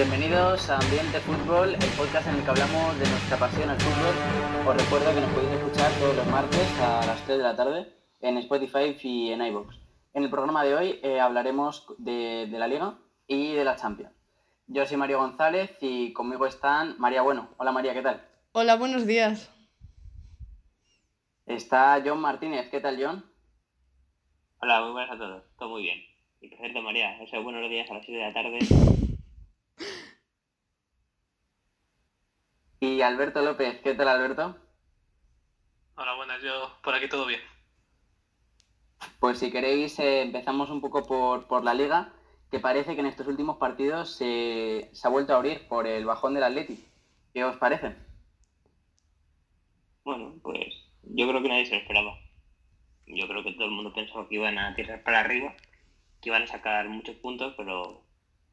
Bienvenidos a Ambiente Fútbol, el podcast en el que hablamos de nuestra pasión al fútbol. Os recuerdo que nos podéis escuchar todos los martes a las 3 de la tarde en Spotify y en iVoox. En el programa de hoy eh, hablaremos de, de la Liga y de la Champions. Yo soy Mario González y conmigo están María Bueno. Hola María, ¿qué tal? Hola, buenos días. Está John Martínez. ¿Qué tal, John? Hola, muy buenas a todos. Todo muy bien. Y por cierto, María, eso buenos días a las 7 de la tarde. Y Alberto López. ¿Qué tal, Alberto? Hola, buenas. Yo por aquí todo bien. Pues si queréis, eh, empezamos un poco por, por la Liga, que parece que en estos últimos partidos se, se ha vuelto a abrir por el bajón del Atleti. ¿Qué os parece? Bueno, pues yo creo que nadie se lo esperaba. Yo creo que todo el mundo pensaba que iban a tirar para arriba, que iban a sacar muchos puntos, pero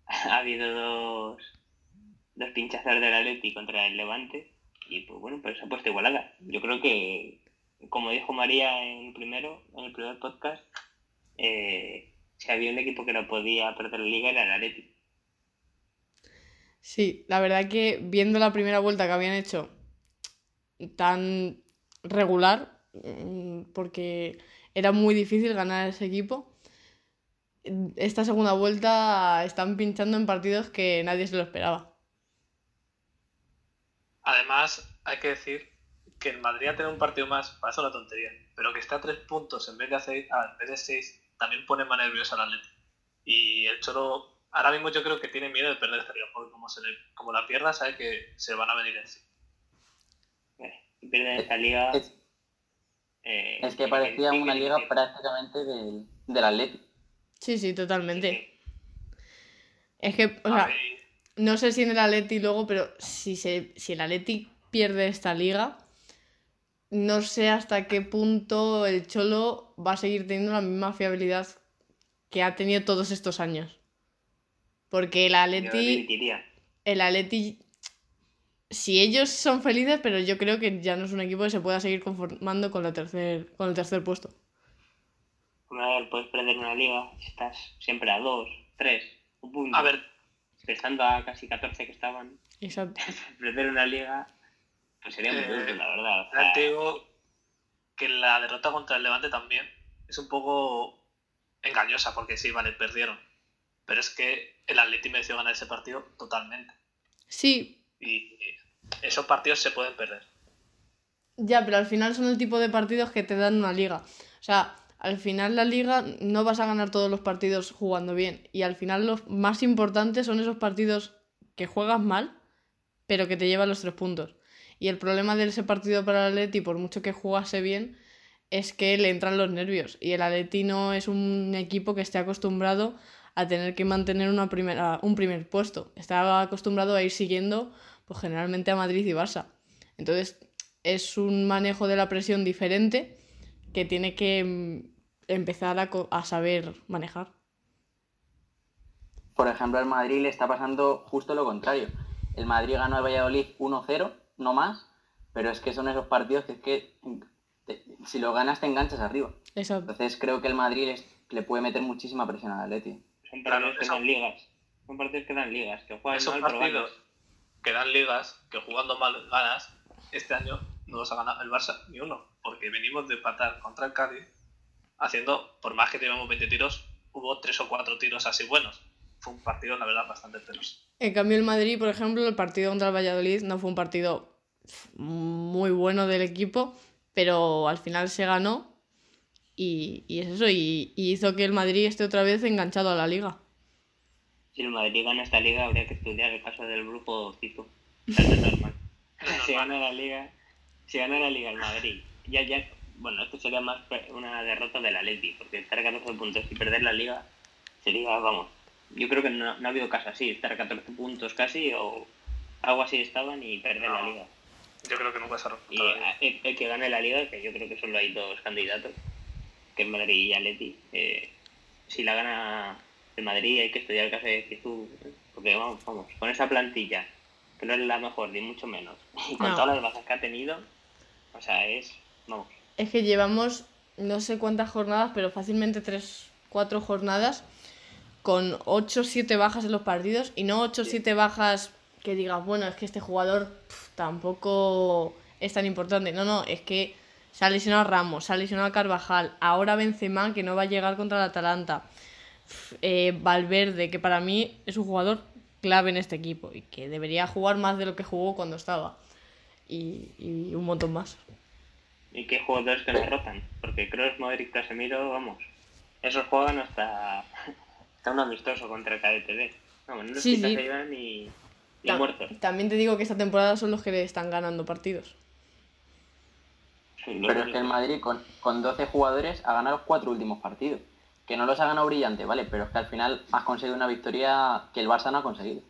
ha habido dos, dos pinchazos del Atleti contra el Levante y pues bueno, pues se ha puesto igualada. Yo creo que, como dijo María en el primero, en el primer podcast, eh, si había un equipo que no podía perder la liga era el Atleti. Sí, la verdad que viendo la primera vuelta que habían hecho tan regular, mm, porque era muy difícil ganar ese equipo, esta segunda vuelta están pinchando en partidos que nadie se lo esperaba. Además, hay que decir que el Madrid a tener un partido más parece una tontería, pero que está a tres puntos en vez de, hacer, ah, en vez de seis también pone más nervioso al Atleti. Y el Cholo ahora mismo yo creo que tiene miedo de perder esta liga, porque como, se le, como la pierda sabe que se van a venir encima. Si pierden esta liga... Es, eh, es que sí, parecía una liga prácticamente del, del Atleti. Sí, sí, totalmente. Es que, o sea, no sé si en el Atleti luego, pero si, se, si el Atleti pierde esta liga, no sé hasta qué punto el Cholo va a seguir teniendo la misma fiabilidad que ha tenido todos estos años. Porque el Atleti, el Atleti, si ellos son felices, pero yo creo que ya no es un equipo que se pueda seguir conformando con, la tercer, con el tercer puesto. A ver, puedes perder una liga si estás siempre a dos, tres, un punto. a ver, Estando a casi 14 que estaban, Exacto. perder una liga, pues sería muy Eh, duro, la verdad. o sea, también te digo que la derrota contra el Levante también es un poco engañosa, porque sí, vale, perdieron. Pero es que el Atleti mereció ganar ese partido totalmente. Sí, Y esos partidos se pueden perder. Ya, pero al final son el tipo de partidos que te dan una liga. O sea, al final la liga no vas a ganar todos los partidos jugando bien. Y al final los más importantes son esos partidos que juegas mal, pero que te llevan los tres puntos. Y el problema de ese partido para el Atleti, por mucho que jugase bien, es que le entran los nervios. Y el Atleti no es un equipo que esté acostumbrado a tener que mantener una primera, un primer puesto. Está acostumbrado a ir siguiendo, pues generalmente a Madrid y Barça. Entonces, es un manejo de la presión diferente que tiene que mm, empezar a, saber manejar. Por ejemplo, al Madrid le está pasando justo lo contrario. El Madrid ganó al Valladolid 1-0, no más, pero es que son esos partidos que es que te- si lo ganas te enganchas arriba. Exacto. Entonces creo que el Madrid les- le puede meter muchísima presión al Atleti. son partidos que eso- dan ligas. Son partidos que dan ligas, que juegan Esos mal, partidos que dan ligas, que jugando mal ganas, este año no los ha ganado el Barça ni uno, porque venimos de empatar contra el Cádiz, haciendo, por más que llevamos 20 tiros, hubo 3 o 4 tiros así buenos. Fue un partido, la verdad, bastante penoso. En cambio, el Madrid, por ejemplo, el partido contra el Valladolid no fue un partido muy bueno del equipo, pero al final se ganó y, y es eso, y, y hizo que el Madrid esté otra vez enganchado a la liga. Si el Madrid gana esta liga, habría que estudiar el caso del grupo Tito. Es normal. Es si normal. gana la liga, si gana la liga el Madrid, ya, ya, bueno, esto sería más una derrota del Atleti, porque estar a 14 puntos y perder la liga sería, vamos, yo creo que no, no ha habido caso así, estar a 14 puntos casi o algo así estaban y perder la liga. Yo creo que nunca se ha Y eh, el, el que gane la liga, que yo creo que solo hay dos candidatos, que es Madrid y Atleti. eh, si la gana el Madrid hay que estudiar el caso de Zizou, porque vamos, vamos, con esa plantilla, que no es la mejor, ni mucho menos, y con No. todas las bajas que ha tenido, o sea, es, vamos, Es que llevamos no sé cuántas jornadas, pero fácilmente tres, cuatro jornadas con 8 o 7 bajas en los partidos y no 8 o 7 bajas que digas, bueno, es que este jugador tampoco es tan importante. No, no, es que se ha lesionado Ramos, se ha lesionado Carvajal, ahora Benzema que no va a llegar contra el Atalanta. Eh, Valverde, que para mí es un jugador clave en este equipo y que debería jugar más de lo que jugó cuando estaba. Y, y un montón más. ¿Y qué jugadores que nos rotan? Porque Kroos, Modric, Casemiro, vamos, esos juegan hasta, hasta un amistoso contra el KDTV. Vamos, no los Sí, sí. se llevan y, y Ta- muertos. También te digo que esta temporada son los que le están ganando partidos. Sí, Pero es que el. Madrid con, con 12 jugadores ha ganado los cuatro últimos partidos. Que no los ha ganado brillante, ¿vale? Pero es que al final has conseguido una victoria que el Barça no ha conseguido.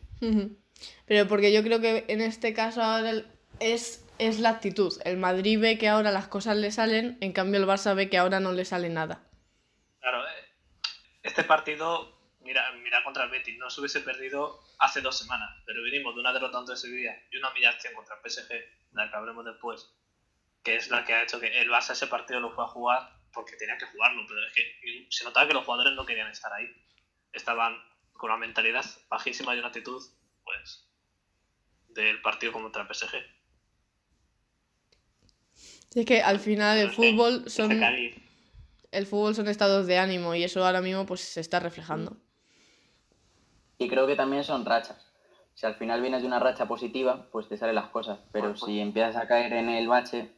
Pero porque yo creo que en este caso ahora es, es la actitud. El Madrid ve que ahora las cosas le salen, en cambio el Barça ve que ahora no le sale nada. Claro, eh, este partido, mira, mira contra el Betis, no se hubiese perdido hace dos semanas, pero venimos de una derrota ante Sevilla y una humillación contra el PSG, la que hablemos después, que es la que ha hecho que el Barça ese partido lo fue a jugar porque tenía que jugarlo, pero es que se notaba que los jugadores no querían estar ahí. Estaban con una mentalidad bajísima y una actitud, pues, del partido contra el PSG. Es que al final el fútbol son el fútbol son estados de ánimo y eso ahora mismo pues se está reflejando. Y creo que también son rachas. Si al final vienes de una racha positiva, pues te salen las cosas. Pero Bueno, pues- si empiezas a caer en el bache,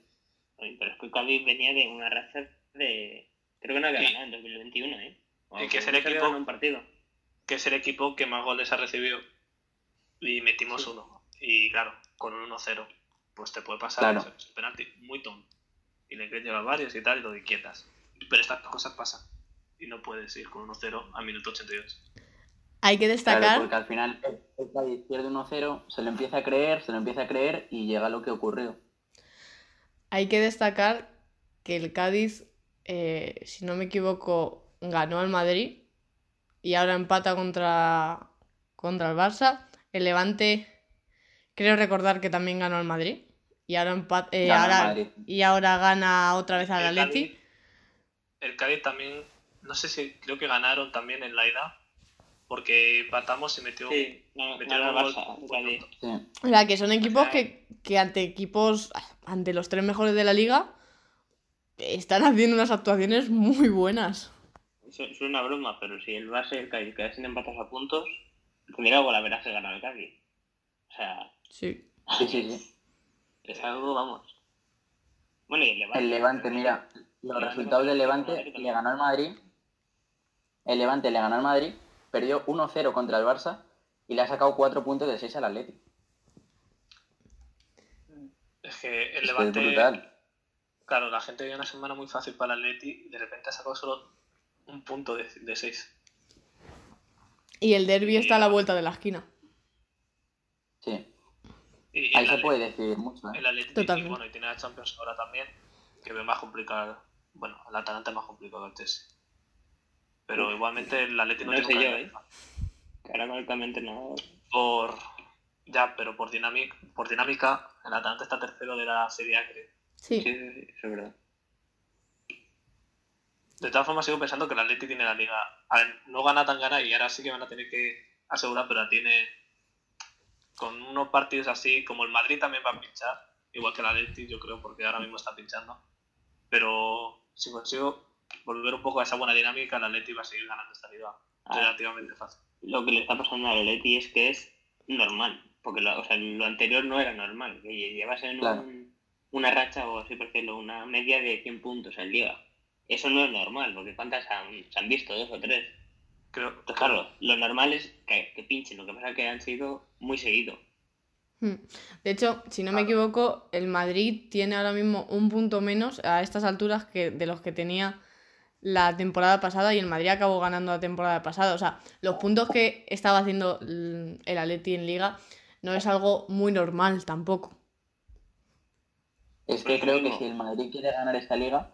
Oye, pero es que Cádiz venía de una racha de... Creo que no había ganado en 2021, ¿eh? Que es el equipo- ganado un partido. que es el equipo que más goles ha recibido. Y metimos Sí. uno. Y claro, con un 1-0, pues te puede pasar Claro. eso, es un penalti muy tonto. Y le quieres llevar varios y tal, y lo que quietas. Pero estas cosas pasan. Y no puedes ir con 1-0 a minuto 82. Hay que claro, destacar porque al final el Cádiz pierde 1-0, se lo empieza a creer, se lo empieza a creer y llega lo que ocurrió. Hay que destacar que el Cádiz, eh, si no me equivoco, ganó al Madrid y ahora empata contra, contra el Barça. El Levante, creo recordar que también ganó al Madrid y ahora, eh, ahora, y ahora gana otra vez al Atleti. El Cádiz también, no sé si creo que ganaron también en la ida. Porque empatamos y metió, Sí, no, metió ganó un el gol. O sea, que son equipos sea, que, que ante equipos, ante los tres mejores de la liga, están haciendo unas actuaciones muy buenas. Es una broma, pero si el Barça y el Cádiz quedasen empatados a puntos, algo la verás de ganar el Cádiz. O sea, Sí. Sí, sí, sí. Es algo, vamos. Bueno, y el Levante. El Levante, mira, los resultados del Levante le ganó al Madrid. El Levante le ganó al Madrid, perdió 1-0 contra el Barça y le ha sacado 4 puntos de 6 al Atlético. Es que el es Levante, brutal. claro, la gente vive una semana muy fácil para el Atleti y de repente ha sacado solo un punto de, de seis. Y el derby está a la vuelta de la esquina. Sí, Y ahí se puede decidir mucho. ¿eh? El Atleti, Totalmente. y bueno, y tiene la Champions ahora también, que ve más complicado. Bueno, el Atalanta es más complicado que el Chelsea. Pero igualmente el Atleti no, No tiene sé un yo, ¿eh? no. Por. Ya, pero por dinámica, por dinámica, el Atalanta está tercero de la Serie A, creo. Sí. Sí, sí, sí, eso es verdad. De todas formas, sigo pensando que el Atleti tiene la liga. A ver, no gana tan gana y ahora sí que van a tener que asegurar, pero la tiene. Con unos partidos así, como el Madrid también va a pinchar, igual que el Atleti, yo creo, porque ahora mismo está pinchando. Pero si consigo volver un poco a esa buena dinámica, el Atleti va a seguir ganando esta liga Ah. relativamente fácil. Lo que le está pasando al Atleti es que es normal. Porque lo, o sea, lo anterior no era normal. Que llevas en Claro. un- una racha, o así por decirlo, una media de 100 puntos en liga. Eso no es normal, porque ¿cuántas han, se han visto? Dos o tres. Creo, Entonces, claro, lo normal es que, que pinchen. Lo que pasa es que han sido muy seguidos. Hmm. De hecho, si no me equivoco, el Madrid tiene ahora mismo un punto menos a estas alturas que de los que tenía la temporada pasada y el Madrid acabó ganando la temporada pasada. O sea, los puntos que estaba haciendo el Atleti en Liga no es algo muy normal tampoco. Es que creo que si el Madrid quiere ganar esta liga,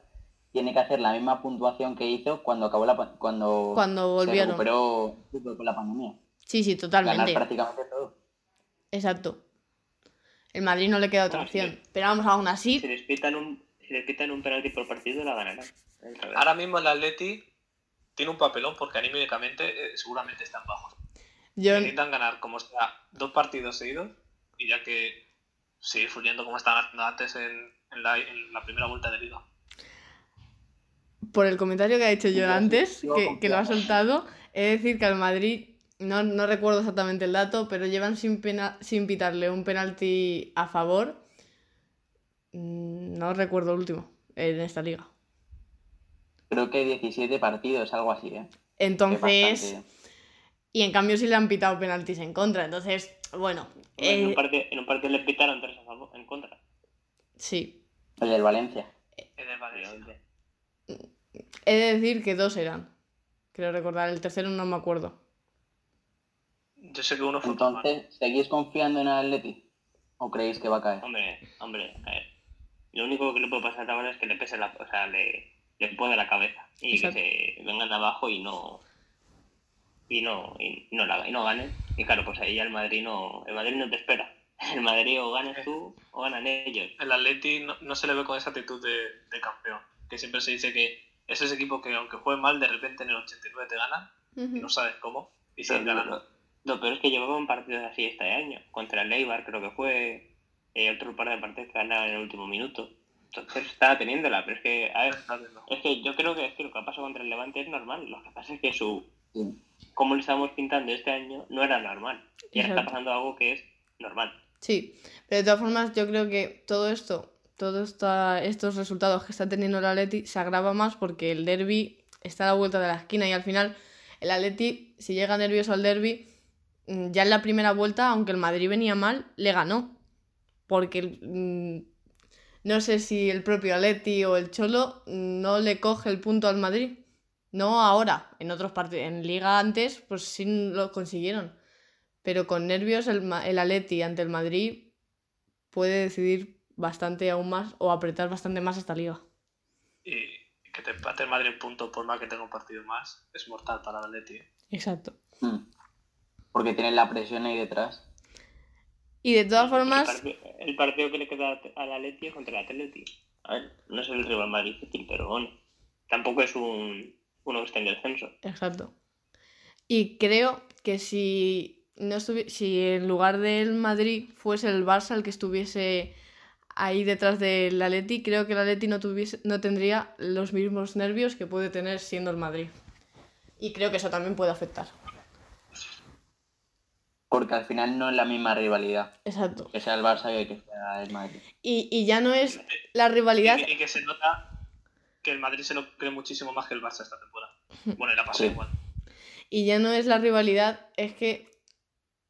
tiene que hacer la misma puntuación que hizo cuando acabó la cuando, Cuando se volvieron. recuperó con la pandemia. Sí, sí, Ganar totalmente. prácticamente todo. Exacto. El Madrid no le queda otra Bueno, sí. opción. Pero vamos, aún Si así, les pitan un, si les pitan un penalti por partido, la ganarán. Ahora mismo el Atleti tiene un papelón porque anímicamente eh, seguramente están bajos. Yo, Necesitan ganar como sea dos partidos seguidos y ya que seguir fluyendo como estaban haciendo antes en, en la, en la primera vuelta de liga. por el comentario que ha hecho yo antes, que, que lo ha soltado, he de decir que al Madrid, no, no recuerdo exactamente el dato, pero llevan sin, pena- sin pitarle un penalti a favor. Mm, No recuerdo el último en esta liga. Creo que 17 partidos, algo así, ¿eh? Entonces, y en cambio sí le han pitado penaltis en contra. Entonces, bueno, en, un eh, partido, en un partido le pitaron tres a favor, en contra. sí. El del Valencia. En el Valencia. obviamente. He de decir que dos eran. Creo recordar, el tercero no me acuerdo. Yo sé que uno fue. Entonces, ¿seguís confiando en el Atleti? ¿O creéis que va a caer? Hombre, hombre, a ver. Lo único que le puede pasar ahora es que le pese la, o sea, le, le puede la cabeza y Exacto. que se vengan de abajo y no y no y no la y no ganen. Y claro, pues ahí ya el Madrid no el Madrid no te espera. El Madrid o ganas tú o ganan ellos. El Atleti no, no se le ve con esa actitud de, de campeón. Que siempre se dice que es ese equipo que aunque juegue mal, de repente en el 89 te ganan y no sabes cómo y siguen ganando. Lo, lo peor es que llevaban partidos así este año. Contra el Eibar creo que fue eh, otro par de partidos que ganaron en el último minuto. Entonces estaba teniéndola, pero es que, a ver, Es que yo creo que, es que lo que ha pasado contra el Levante es normal. Lo que pasa es que su Sí. como le estamos pintando este año no era normal. Y ahora está pasando algo que es normal. Sí, pero de todas formas yo creo que todo esto, todos estos resultados que está teniendo el Atleti se agrava más porque el derby está a la vuelta de la esquina y al final el Atleti, si llega nervioso al derby, ya en la primera vuelta, aunque el Madrid venía mal, le ganó. Porque mm, no sé si el propio Atleti o el Cholo no le coge el punto al Madrid. No ahora, en otros partidos, en Liga antes, pues sí lo consiguieron. Pero con nervios el, Ma- el Atleti ante el Madrid puede decidir bastante aún más o apretar bastante más esta liga. Y que te empate el Madrid en punto por más que tenga un partido más es mortal para el Atleti. ¿eh? Exacto. Mm. Porque tienen la presión ahí detrás. Y de todas El, formas, el partido que le queda al Atleti es contra el Atleti. A ver, no es el rival más difícil, pero bueno. Tampoco es un uno que está en descenso. exacto. Y creo que si no si en lugar del Madrid fuese el Barça el que estuviese ahí detrás del Atleti, creo que el Atleti no tuviese, no tendría los mismos nervios que puede tener siendo el Madrid. Y creo que eso también puede afectar. Porque al final no es la misma rivalidad. Exacto. Que sea el Barça que que sea el Madrid. Y, y ya no es la rivalidad. Y, y que se nota que el Madrid se lo cree muchísimo más que el Barça esta temporada. Bueno, y la pasó Sí. igual. Y ya no es la rivalidad, es que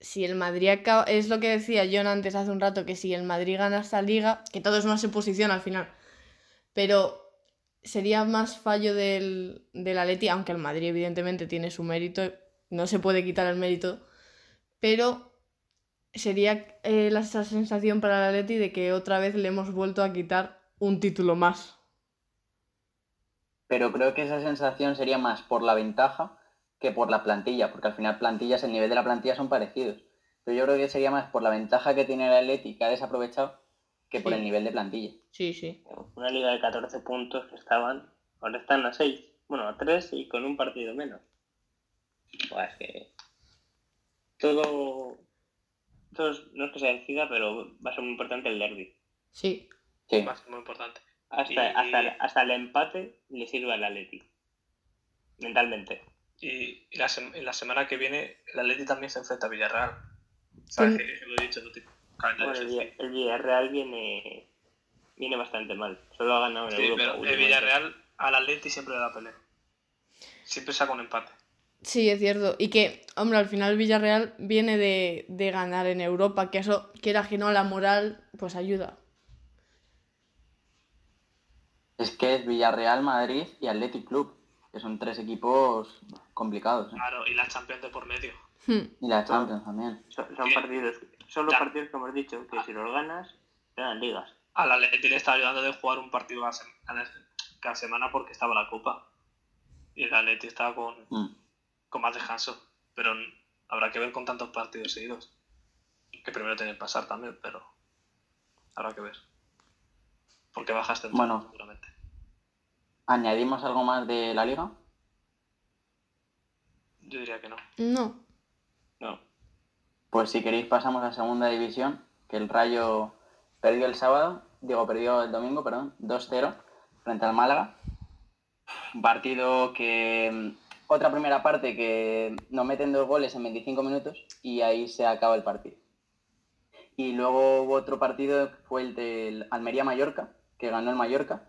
si el Madrid acaba, es lo que decía John antes hace un rato, que si el Madrid gana esta liga, que todo es una suposición al final, pero sería más fallo del, del Atleti, aunque el Madrid evidentemente tiene su mérito, no se puede quitar el mérito, pero sería eh, la, esa sensación para el Atleti de que otra vez le hemos vuelto a quitar un título más. Pero creo que esa sensación sería más por la ventaja que por la plantilla, porque al final plantillas, el nivel de la plantilla son parecidos. Pero yo creo que sería más por la ventaja que tiene el Atleti, que ha desaprovechado, que por el nivel de plantilla. Sí, sí. Una liga de 14 puntos que estaban, ahora están a 6. Bueno, a 3 y con un partido menos. Pues es que todo, todo es- no es que se decida, pero va a ser muy importante el derby. Sí. Sí. Va a ser muy importante. Hasta, Y- hasta, hasta el empate le sirve al Atleti. Mentalmente. Y, y la, sem- y la semana que viene el Atleti también se enfrenta a Villarreal. ¿Sabes? Tien- Que, lo he dicho, no calendario Bueno, el, el Villarreal viene, viene bastante mal. Solo ha ganado en Sí, Europa. pero el. Villarreal al Atleti siempre le da pelea. Siempre saca un empate. Sí, es cierto. Y que, hombre, al final Villarreal viene de, de ganar en Europa, que eso, quiera que no, la moral, pues ayuda. Es que es Villarreal, Madrid y Athletic Club, que son tres equipos complicados. ¿eh? Claro, y la Champions de por medio. Hmm. Y la Champions también. Son, partidos, son los Ya. partidos que hemos dicho, que si los ganas, te dan ligas. Al Atleti le está ayudando de jugar un partido cada, sem- cada- semana porque estaba la Copa. Y el Atleti estaba con, Mm. Con más descanso. Pero habrá que ver con tantos partidos seguidos. Que primero tienen que pasar también, pero habrá que ver. Porque bajaste Bueno. seguramente. ¿Añadimos algo más de la liga? Yo diría que no. No. No. Pues si queréis pasamos a segunda división, que el Rayo perdió el sábado, digo, perdió el domingo, perdón, 2-0 frente al Málaga. Un partido que... Otra primera parte que nos meten dos goles en 25 minutos y ahí se acaba el partido. Y luego hubo otro partido que fue el del Almería-Mallorca, que ganó el Mallorca.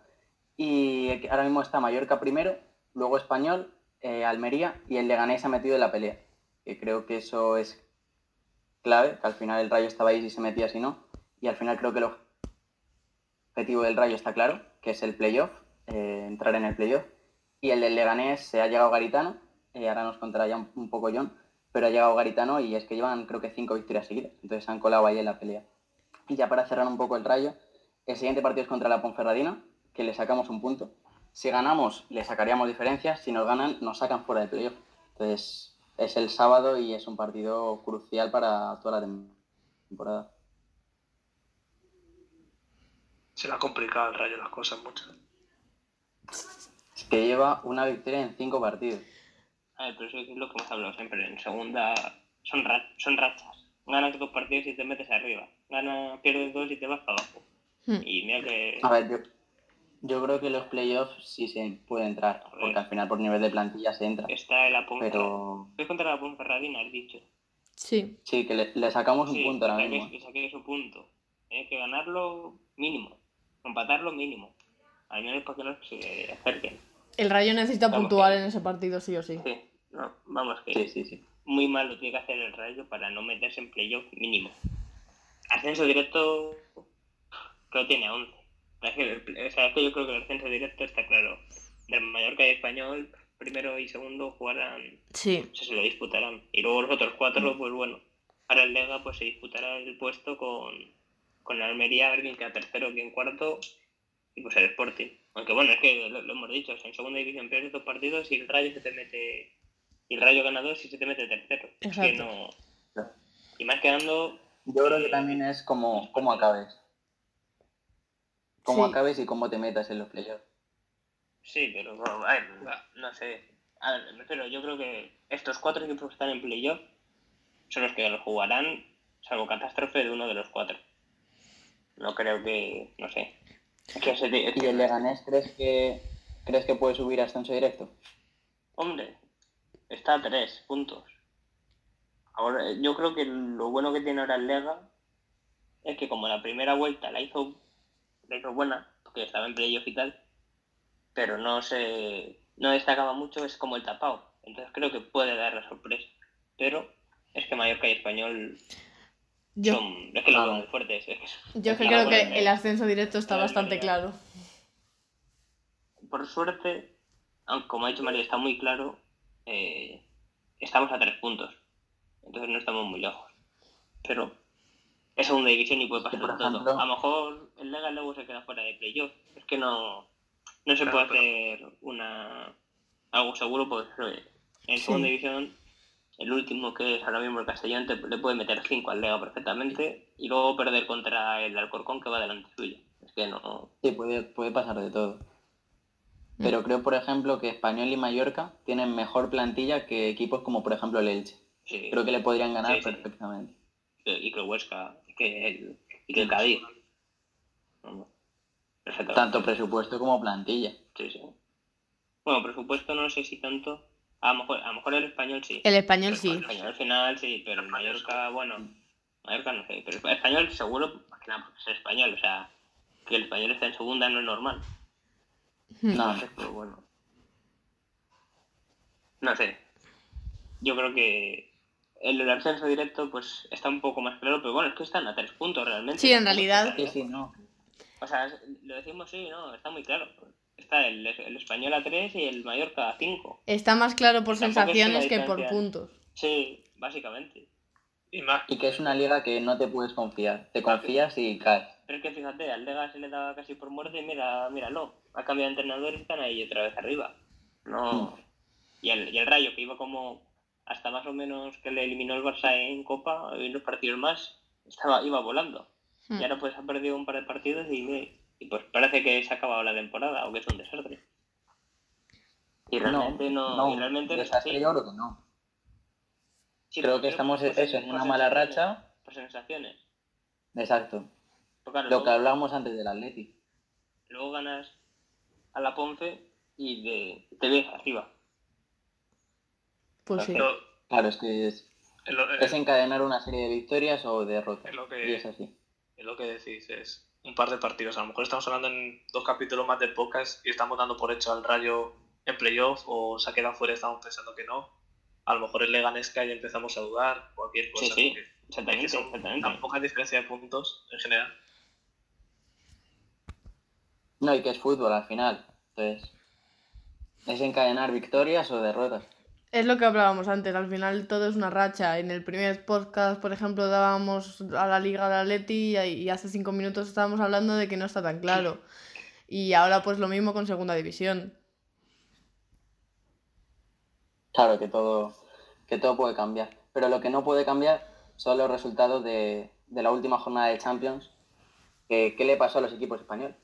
Y ahora mismo está Mallorca primero, luego Español, eh, Almería y el Leganés ha metido en la pelea. Que creo que eso es clave, que al final el Rayo estaba ahí si se metía, si no. Y al final creo que el objetivo del Rayo está claro, que es el playoff, eh, entrar en el playoff. Y el del Leganés se ha llegado Garitano, eh, ahora nos contará ya un, un poco John, pero ha llegado Garitano y es que llevan creo que cinco victorias seguidas, entonces se han colado ahí en la pelea. Y ya para cerrar un poco el Rayo, el siguiente partido es contra la Ponferradina, que le sacamos un punto. Si ganamos, le sacaríamos diferencias, si nos ganan, nos sacan fuera del playoff. Entonces, es el sábado y es un partido crucial para toda la temporada. Se le ha complicado al rayo las cosas mucho. Que lleva una victoria en cinco partidos. A ver, pero eso es lo que hemos hablado siempre. En segunda son, ra- son rachas. Ganas dos partidos y te metes arriba. Gana, pierdes dos y te vas para abajo. Hmm. Y mira que. A ver, yo, yo creo que los playoffs sí se puede entrar, porque al final por nivel de plantilla se entra. Está la Ponferradina. Pero Es contra la Ponferradina, has dicho. Sí. sí, que le, le sacamos un Sí, punto ahora que mismo. saquéis- que saquéis un punto. Hay que ganarlo mínimo. Empatarlo mínimo. Al menos para que no se acerquen. El Rayo necesita Vamos, puntuar que- en ese partido, sí o sí. Sí, no, vamos que Sí, sí, sí. muy mal lo tiene que hacer el Rayo para no meterse en playoff mínimo. Ascenso directo creo que tiene 11. Es que, el- o sea, es que yo creo que el ascenso directo está claro. Del Mallorca y Español, primero y segundo jugarán, Sí. o sea, se lo disputarán. Y luego los otros cuatro, pues bueno. Ahora el Lega pues se disputará el puesto con, con la Almería, a ver quién queda tercero, quién cuarto, y pues el Sporting. Aunque bueno, es que lo, lo hemos dicho, o sea, en segunda división pierdes dos partidos y el Rayo se te mete. Y el Rayo gana dos y se te mete tercero. Es que Exacto. no. Y más quedando. Yo creo que también es como, cómo acabes. Cómo Sí. acabes y cómo te metas en los playoffs. Sí, pero bueno, a ver, no sé. A ver, refiero, yo creo que estos cuatro equipos que están en playoff son los que los jugarán, salvo catástrofe de uno de los cuatro. No creo que. No sé. ¿Y el Leganés crees que, crees que puede subir a ascenso directo? Hombre, está a tres puntos. Ahora, yo creo que lo bueno que tiene ahora el Lega es que como la primera vuelta la hizo, la hizo buena, porque estaba en playoff y tal, pero no se no destacaba mucho, es como el tapado. Entonces creo que puede dar la sorpresa. Pero es que Mallorca y Español Yo, son, es que fuertes. es yo es que es creo que el ascenso directo está bastante claro. por suerte, aunque como ha dicho María, está muy claro, eh, estamos a tres puntos. Entonces no estamos muy lejos. Pero es segunda división y puede pasar por todo. ejemplo- A lo mejor el Lega luego se queda fuera de playoff. Es que no, no se Claro, puede pero- hacer una algo seguro porque eh, en Sí. segunda división el último que es ahora mismo el Castellón te- le puede meter 5 al Lega perfectamente y luego perder contra el Alcorcón que va delante suyo. Es que no... Sí, puede, puede pasar de todo. Pero creo, por ejemplo, que Español y Mallorca tienen mejor plantilla que equipos como, por ejemplo, el Elche. sí. Creo que le podrían ganar Sí, sí. perfectamente. y que el Huesca y que el, y que el Cádiz. Tanto presupuesto como plantilla. Sí, sí. Bueno, presupuesto no sé si tanto. A lo mejor, a lo mejor el español sí. El español El sí. español al final sí, pero el Mallorca, bueno. Mallorca no sé. Pero el español seguro, más que nada porque es el español. O sea, que el español está en segunda no es normal. Hmm. No, Entonces, pues bueno. No sé. Yo creo que el del ascenso directo pues está un poco más claro, pero bueno, es que están a tres puntos realmente. Sí, en realidad. sí, no. o sea, lo decimos sí, no, está muy claro. Está el, el español a 3 y el Mallorca a 5. Está más claro por Tampoco sensaciones que por puntos. Sí, básicamente. Y más, Y que es una liga que no te puedes confiar. Te confías y caes. Pero es que fíjate, al Lega se le daba casi por muerte y mira, míralo. Ha cambiado de entrenador y están ahí otra vez arriba. No. Y el, y el Rayo, que iba como hasta más o menos que le eliminó el Barça en Copa, en los partidos más, estaba, iba volando. Hmm. Y ahora pues ha perdido un par de partidos y, y pues parece que se ha acabado la temporada o que es un desastre. Y realmente no, y realmente no es así. desastre yo creo que no. Sí, Creo pero que estamos eso, en una mala racha. Por sensaciones. Exacto. Claro, Lo que hablábamos antes del Atleti. luego ganas a la Ponce y de- te ves arriba. Pues sí. Claro, es que es, lo- es encadenar una serie de victorias o derrotas. Es lo que- Y es así. es lo que decís, es un par de partidos. A lo mejor estamos hablando en dos capítulos más de podcast y estamos dando por hecho al Rayo en playoff o se ha quedado fuera y estamos pensando que no. A lo mejor el Leganés cae y empezamos a dudar, cualquier cosa. Sí, sí, exactamente, son exactamente. tan poca diferencia de puntos en general. No, y que es fútbol al final. Entonces, es encadenar victorias o derrotas. Es lo que hablábamos antes, al final todo es una racha. En el primer podcast, por ejemplo, dábamos a la Liga de Atleti y, y hace cinco minutos estábamos hablando de que no está tan claro. Y ahora pues lo mismo con Segunda División. Claro que todo, que todo puede cambiar. Pero lo que no puede cambiar son los resultados de, de la última jornada de Champions. Que- ¿Qué le pasó a los equipos españoles?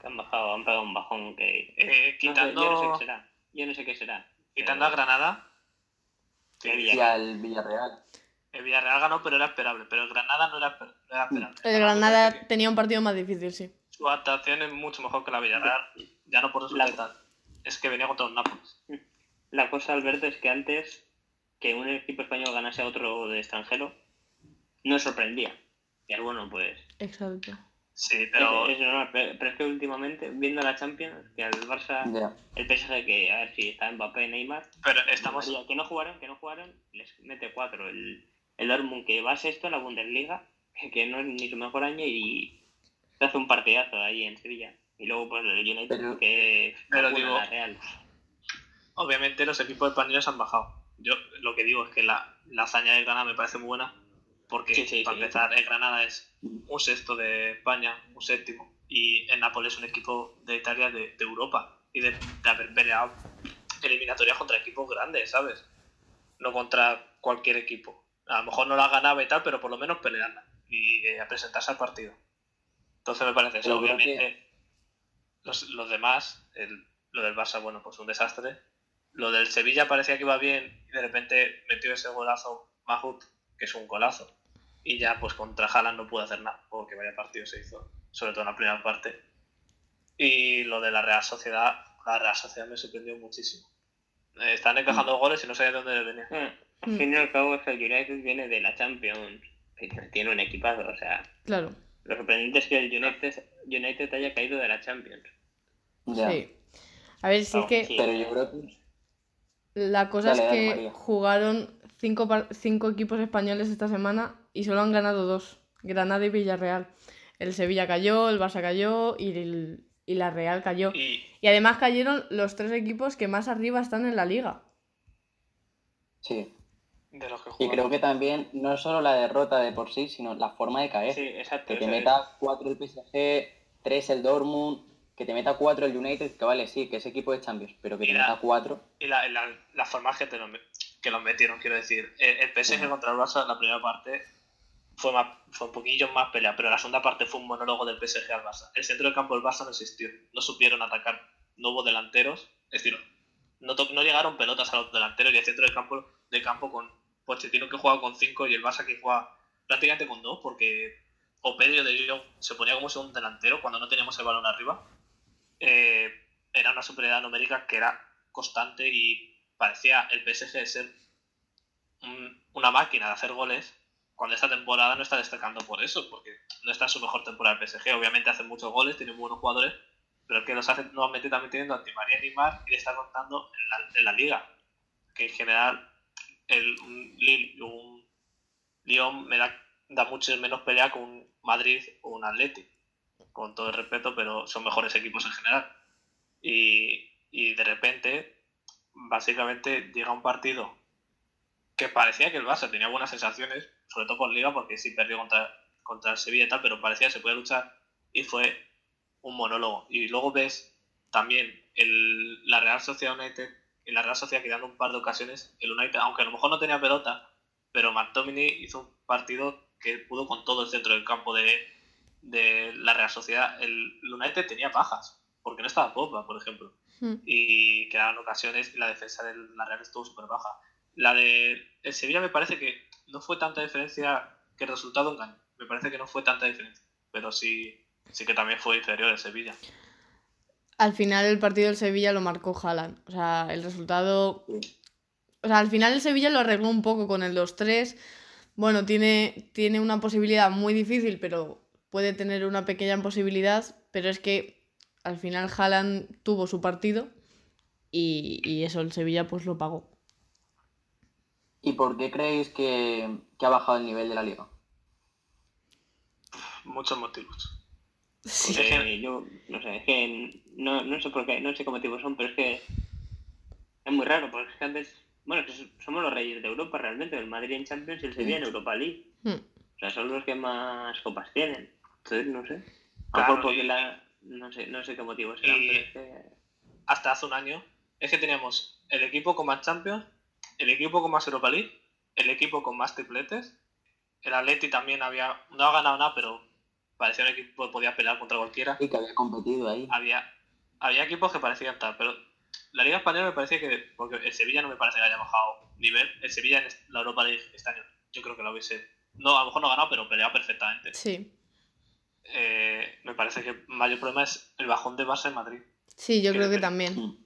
Que han bajado, han pegado un bajón que... Eh, No sé, quitando, yo no sé qué será. Yo no sé qué será. Quitando a Pero- Granada, Sí, Y al Villarreal. el Villarreal ganó, pero era esperable. Pero el Granada no era, no era esperable. El Granada tenía un partido más difícil, sí. Su adaptación es mucho mejor que la Villarreal. Ya no por La- resultado. Es que venía contra un Nápoles. La cosa, Alberto, es que antes que un equipo español ganase a otro de extranjero, no sorprendía. Y bueno, pues... Exacto. Sí, pero Es, es normal, pero, pero es que últimamente, viendo la Champions, que al Barça, Ya. el PSG, que a ver si está Mbappé, Neymar, pero estamos María, que no jugaron, que no jugaron, les mete cuatro. El, el Dortmund que va sexto en la Bundesliga, que, que no es ni su mejor año y se hace un partidazo ahí en Sevilla. Y luego pues el United Pero- que pero digo- la Real. obviamente los equipos españoles han bajado. Yo lo que digo es que la, la hazaña de Granada me parece muy buena porque Sí, sí, para sí. empezar el Granada es un sexto de España, un séptimo y el Nápoles es un equipo de Italia de, de Europa y de, de haber peleado eliminatorias contra equipos grandes, ¿sabes? No contra cualquier equipo. A lo mejor no la ganaba y tal, pero por lo menos pelearla y eh, a presentarse al partido. Entonces me parece eso. Obviamente los, los demás, el- lo del Barça, bueno, pues un desastre. Lo del Sevilla parecía que iba bien y de repente metió ese golazo Mahut, que es un golazo. Y ya pues contra Haaland no pudo hacer nada, porque vaya partido se hizo, sobre todo en la primera parte. Y lo de la Real Sociedad, la Real Sociedad me sorprendió muchísimo. Eh, Están encajando goles y no sé de dónde le venía. Eh, al Mm. fin y al cabo, es que el United viene de la Champions, tiene un equipazo, o sea, Claro. lo sorprendente es que el United, United haya caído de la Champions. Ya. Sí. A ver, si es Vamos, que sí. Pero yo creo que la cosa Dale, es que jugaron cinco, cinco equipos españoles esta semana y solo han ganado dos, Granada y Villarreal. El Sevilla cayó, el Barça cayó y, el- y la Real cayó. Y Y además cayeron los tres equipos que más arriba están en la liga. sí. de los que Y creo que también no solo la derrota de por sí, sino la forma de caer. Sí, exacto. Que te meta 4 el PSG, 3 el Dortmund, que te meta 4 el United, que vale, sí, que es equipo de Champions, pero que te meta 4. Y la, la, la forma que, te lo, que los metieron, quiero decir. El, el PSG contra el Barça en la primera parte fue, más, fue un poquillo más pelea, pero la segunda parte fue un monólogo del PSG al Barça. El centro del campo del Barça no existió. No supieron atacar. No hubo delanteros. Es decir, no, no llegaron pelotas a los delanteros y el centro del campo, del campo con Pochettino que jugaba con 5 y el Barça que jugaba prácticamente con 2 porque o de Jong se ponía como segundo delantero cuando no teníamos el balón arriba. Eh, era una superioridad numérica que era constante y parecía el PSG ser un- una máquina de hacer goles cuando esta temporada no está destacando por eso, porque no está en su mejor temporada el PSG. Obviamente hace muchos goles, tiene buenos jugadores, pero que los hace nuevamente también teniendo a Di María y Neymar y le está contando en la, liga. Que en general el, un Lyon me da, da mucho menos pelea que un Madrid o un Atleti, con todo el respeto, pero son mejores equipos en general. Y, y de repente, básicamente, llega un partido que parecía que el Barça tenía buenas sensaciones, sobre todo por Liga, porque sí perdió contra, contra el Sevilla y tal, pero parecía que se podía luchar y fue un monólogo. Y luego ves también el, la Real Sociedad United, y la Real Sociedad quedando un par de ocasiones, el United, aunque a lo mejor no tenía pelota, pero McTominay hizo un partido que pudo con todo el centro del campo de, de la Real Sociedad. El United tenía bajas, porque no estaba Pogba, por ejemplo Hmm. y quedaban ocasiones y la defensa de la Real estuvo súper baja. La de el Sevilla me parece que no fue tanta diferencia que el resultado engañó. Me parece que no fue tanta diferencia. Pero sí, sí que también fue inferior el Sevilla. Al final el partido del Sevilla lo marcó Haaland. O sea, el resultado... O sea, al final el Sevilla lo arregló un poco con el 2-3. Bueno, tiene, tiene una posibilidad muy difícil, pero puede tener una pequeña posibilidad. Pero es que al final Haaland tuvo su partido y, y eso el Sevilla pues lo pagó. ¿Y por qué creéis que, que ha bajado el nivel de la liga? Muchos motivos. Sí. Es que yo, no sé, es que no, no sé por qué, no sé qué motivos son, pero es que es muy raro, porque es que antes, bueno, es que somos los reyes de Europa realmente, el Madrid en Champions y el Sevilla en Europa League. Hmm. O sea, son los que más copas tienen. Entonces, no sé. Claro, porque y- la, no sé, no sé qué motivos serán, y- pero es que... Hasta hace un año es que teníamos el equipo con más Champions, el equipo con más Europa League, el equipo con más tripletes. El Atleti también había, no ha ganado nada, pero parecía un equipo que podía pelear contra cualquiera. Sí, que había competido ahí. había, había equipos que parecían tal, pero la Liga Española me parecía que, porque el Sevilla no me parece que haya bajado nivel, el Sevilla en la Europa League este año, yo creo que lo hubiese, no, a lo mejor no ha ganado, pero peleado perfectamente. Sí. Eh, me parece que el mayor problema es el bajón de Barça en Madrid. Sí, yo creo que también.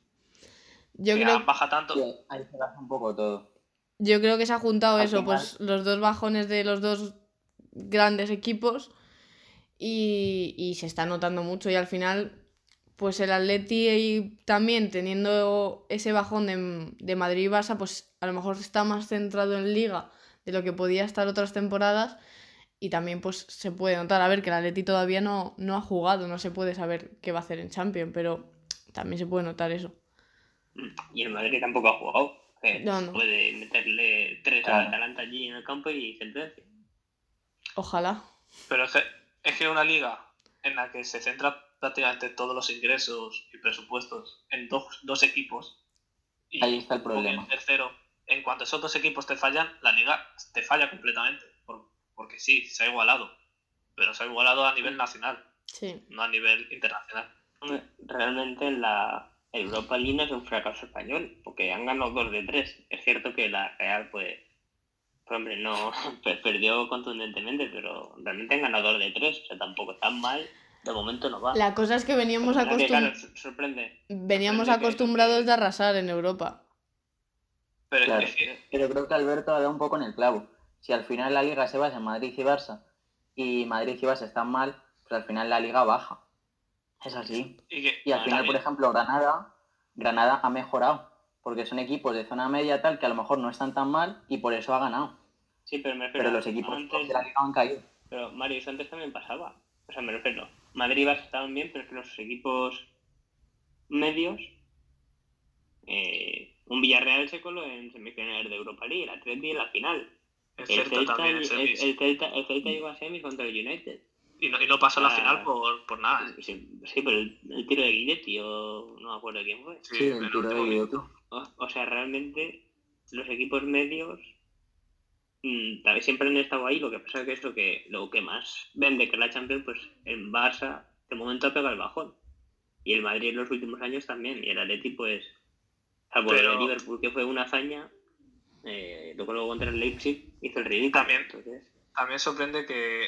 Yo que creo, baja tanto, Sí, ahí se basa un poco todo. yo creo que se ha juntado Al eso, final- pues los dos bajones de los dos grandes equipos y, y se está notando mucho y al final pues el Atleti y también teniendo ese bajón de, de Madrid y Barça pues a lo mejor está más centrado en Liga de lo que podía estar otras temporadas y también pues se puede notar, a ver que el Atleti todavía no, no ha jugado, no se puede saber qué va a hacer en Champions, pero también se puede notar eso. Y el Madrid tampoco ha jugado. que No, no. Puede meterle tres Claro. al Atalanta allí en el campo y sentencia. Ojalá. pero es que, es que una liga en la que se centra prácticamente todos los ingresos y presupuestos en dos, dos equipos. Y Ahí está el problema. el tercero, en cuanto esos dos equipos te fallan, la liga te falla completamente. por- porque sí, se ha igualado. Pero se ha igualado a nivel nacional, Sí. no a nivel internacional. Realmente la Europa League no es un fracaso español, porque han ganado dos de tres. Es cierto que la Real, pues, pues, hombre, no per- perdió contundentemente, pero realmente han ganado dos de tres. O sea, tampoco tan mal. De momento no va. La cosa es que veníamos, La verdad que, acostum- claro, sor- sorprende. veníamos sorprende que- acostumbrados de arrasar en Europa. Pero Claro. es que Pero creo que Alberto ha dado un poco en el clavo. Si al final la liga se basa en Madrid y Barça y Madrid y Barça están mal, pues al final la liga baja. Es así. y que- Y al final, también. por ejemplo, Granada, Granada ha mejorado. Porque son equipos de zona media tal que a lo mejor no están tan mal y por eso ha ganado. Sí, pero me refiero. Pero los equipos antes- de la liga han caído. Pero Mario, eso antes también pasaba. O sea, me refiero. Madrid y Barça estaban bien, pero es que los equipos medios. eh, un Villarreal se coló en semifinales de Europa League, el Atleti en la final. el El Celta Celta, también el Celta, el Celta llegó a semis contra el United. Y, no, y no pasó a la Ah. final por, por nada. ¿eh? Sí, sí, pero el, el tiro de Guidetti, o no me acuerdo quién fue. Sí, Sí, el tiro de Guidetti. O, o sea, realmente los equipos medios mm, tal vez siempre han estado ahí. Lo que pasa es que es lo que, lo que más vende que la Champions, pues en Barça de momento ha pegado el bajón. Y el Madrid en los últimos años también. Y el Atleti, pues, salvo Pero- el Liverpool, que fue una hazaña, eh, luego, luego contra el Leipzig hizo el ridículo. También. Entonces, También sorprende que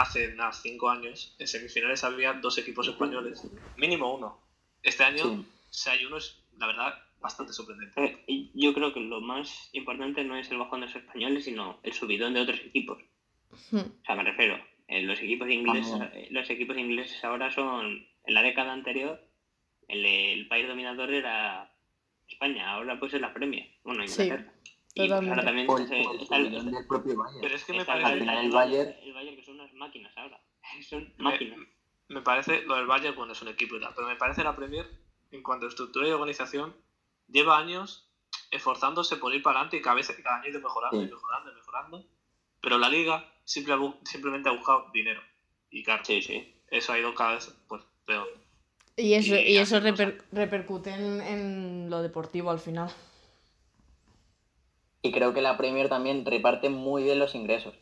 hace nada, cinco años en semifinales había dos equipos españoles, mínimo uno. Este año, Sí. si hay uno, es la verdad bastante sorprendente. eh, yo creo que lo más importante no es el bajón de los españoles, sino el subidón de otros equipos. Hmm. O sea, me refiero, eh, los equipos ingleses, eh, los equipos ingleses ahora son, en la década anterior, el, el país dominador era España, ahora pues es la Premier, bueno, Sí, Inglaterra. Y pues, ahora también Por, se- por está el- del propio Bayern. Pero es que me parece, Al final el el Bayern- el Bayern que son unas máquinas ahora, son me, máquinas. me parece, lo del Bayern, bueno, es un equipo y tal, pero me parece la Premier, en cuanto a estructura y organización, lleva años esforzándose por ir para adelante y cada, vez, cada año ha ido mejorando y Sí. mejorando y mejorando. Pero la liga simple simplemente ha buscado dinero. Y claro, Sí, sí. eso ha ido cada vez pues, peor. Y eso, Y y eso reper- repercute en, en lo deportivo al final. Y creo que la Premier también reparte muy bien los ingresos,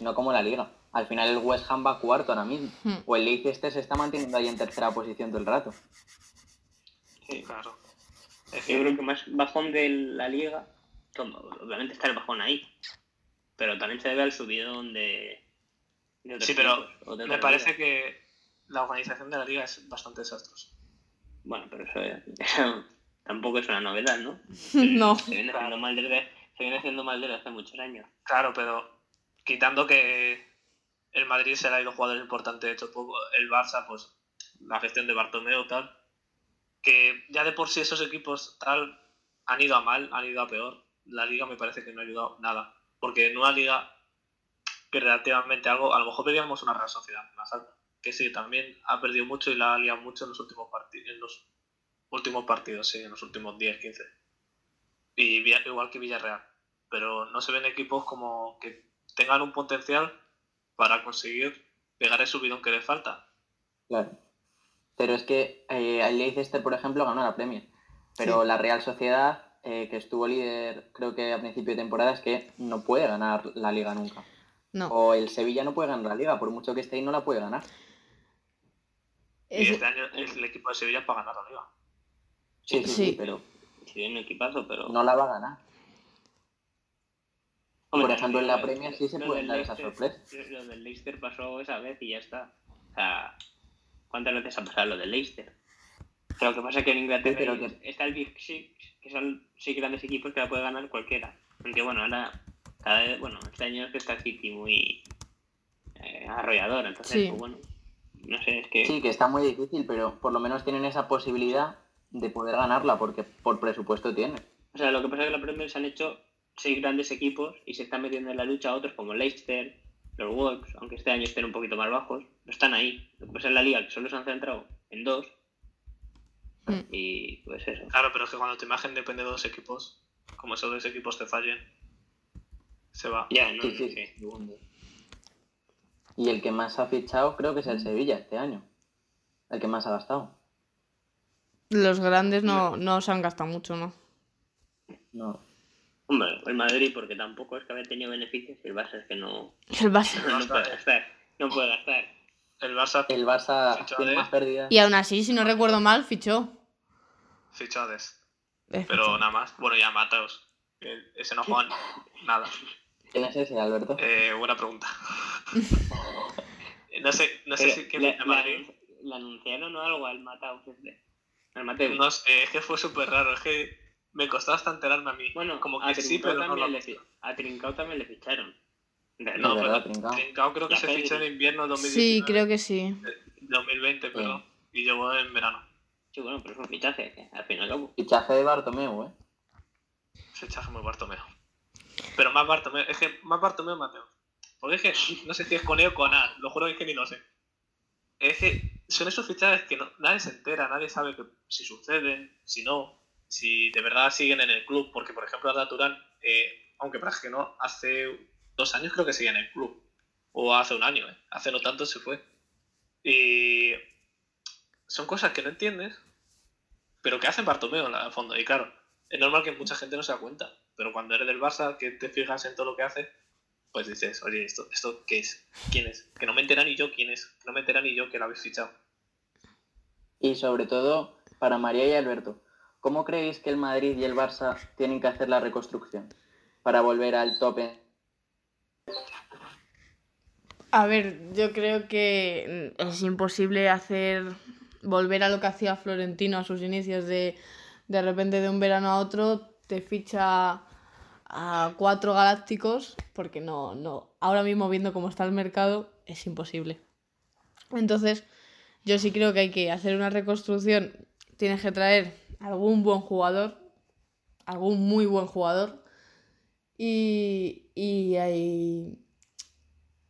no como la Liga. Al final el West Ham va cuarto ahora mismo. Hmm. O el Leicester se está manteniendo ahí en tercera posición todo el rato. sí. Claro. Es Yo que- creo que más bajón de la liga, obviamente está el bajón ahí. Pero también se debe al subidón de. sí, pero me parece que la organización de la liga es bastante desastrosa. Bueno, pero eso, tampoco es una novedad, ¿no? no. Se viene, haciendo mal desde, se viene haciendo mal desde hace muchos años. Claro, pero quitando que el Madrid se le ha ido jugadores importantes, hecho, poco, el Barça, pues la gestión de Bartomeu, tal, que ya de por sí esos equipos tal han ido a mal, han ido a peor. La liga me parece que no ha ayudado nada. Porque en una liga que relativamente algo, a lo mejor pedíamos una Real Sociedad más alta, que sí, también ha perdido mucho y la ha liado mucho en los últimos partidos, en los últimos partidos, sí, en los últimos 10, 15. Y igual que Villarreal. Pero no se ven equipos como que tengan un potencial para conseguir pegar el subidón que le falta. Claro. Pero es que eh, el Leicester, por ejemplo, ganó la Premier. Pero la Real Sociedad, eh, que estuvo líder, creo que a principio de temporada, es que no puede ganar la liga nunca. No. O el Sevilla no puede ganar la liga, por mucho que esté ahí no la puede ganar. Y este año el equipo de Sevilla para ganar la liga. Sí, sí, sí, pero. Sí, un equipazo, pero. No la va a ganar. Por ejemplo, en la Premier sí se puede dar esa sorpresa. Lo del Leicester pasó esa vez y ya está. O sea, ¿cuántas veces ha pasado lo del Leicester? Pero lo que pasa es que en Inglaterra está el Big Six, que son seis grandes equipos que la puede ganar cualquiera. Aunque bueno, ahora, cada vez, bueno, este año es que está City muy eh, arrollador, entonces, pues, bueno, no sé, es que... Sí, que está muy difícil, pero por lo menos tienen esa posibilidad de poder ganarla, porque por presupuesto tienen. O sea, lo que pasa es que la Premier se han hecho seis grandes equipos y se están metiendo en la lucha otros como Leicester, los Wolves, aunque este año estén un poquito más bajos, no están ahí. Lo que pasa es la liga que solo se han centrado en dos Mm. Y pues eso. Claro, pero es que cuando tu imagen depende de dos equipos, como esos dos equipos te fallen, se va. Ya, no, sí, sí. Y el que más ha fichado creo que es el Sevilla este año. El que más ha gastado. Los grandes no, no se han gastado mucho, ¿no? No. Hombre, el Madrid porque tampoco es que haya tenido beneficios y el Barça es que no... El Barça. no puede gastar. No puede gastar. El Barça, el Barça tiene más pérdidas. Y aún así, si no recuerdo mal, fichó. Fichades. Pero nada más. Bueno, ya Mateos. Ese no juega nada. ¿Quién es ese, Alberto? Eh, buena pregunta. no sé, no sé si qué le, le, anunciaron o algo al Mateus este. Al Mateus. No sé, es que fue súper raro. Es que me costó hasta enterarme a mí. Bueno, como que sí, pero no lo... le, a Trincao también le ficharon. No, pero Trincao creo que se fichó en invierno 2019. Sí, creo que sí. 2020, pero. Y llegó en verano. Sí, bueno, pero es un fichaje, al final Fichaje de Bartomeu, ¿eh? Fichaje muy Bartomeu. Pero más Bartomeu, es que más Bartomeu Mateo. Porque es que no sé si es con E o con A, lo juro que es que ni lo sé. Es que son esos fichajes que nadie se entera, nadie sabe que, si suceden, si no, si de verdad siguen en el club. Porque, por ejemplo, Arda Turán, eh, aunque parece que no, hace dos años creo que sigue en el club. O hace un año, ¿eh? Hace no tanto se fue. Y son cosas que no entiendes, pero que hacen Bartomeo en el fondo. Y claro, es normal que mucha gente no se da cuenta. Pero cuando eres del Barça, que te fijas en todo lo que hace, pues dices, oye, ¿esto, esto qué es? ¿Quién es? Que no me entera ni yo quién es. Que no me entera ni yo que lo habéis fichado. Y sobre todo, para María y Alberto, ¿cómo creéis que el Madrid y el Barça tienen que hacer la reconstrucción para volver al tope a ver, yo creo que es imposible hacer volver a lo que hacía Florentino a sus inicios de de repente de un verano a otro te ficha a cuatro galácticos porque no no ahora mismo viendo cómo está el mercado es imposible. Entonces, yo sí creo que hay que hacer una reconstrucción, tienes que traer algún buen jugador, algún muy buen jugador y y hay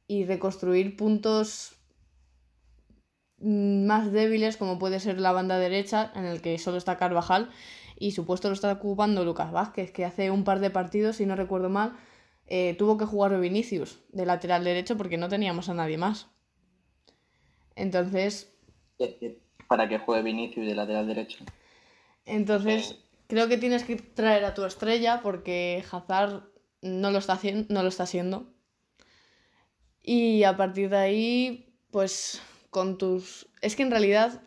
y reconstruir puntos más débiles como puede ser la banda derecha en el que solo está Carvajal y su puesto lo está ocupando Lucas Vázquez que hace un par de partidos si no recuerdo mal eh, tuvo que jugar Vinicius de lateral derecho porque no teníamos a nadie más. Entonces para que juegue Vinicius de lateral derecho entonces creo que tienes que traer a tu estrella porque Hazard no lo está haciendo no lo está haciendo y a partir de ahí, pues con tus... Es que en realidad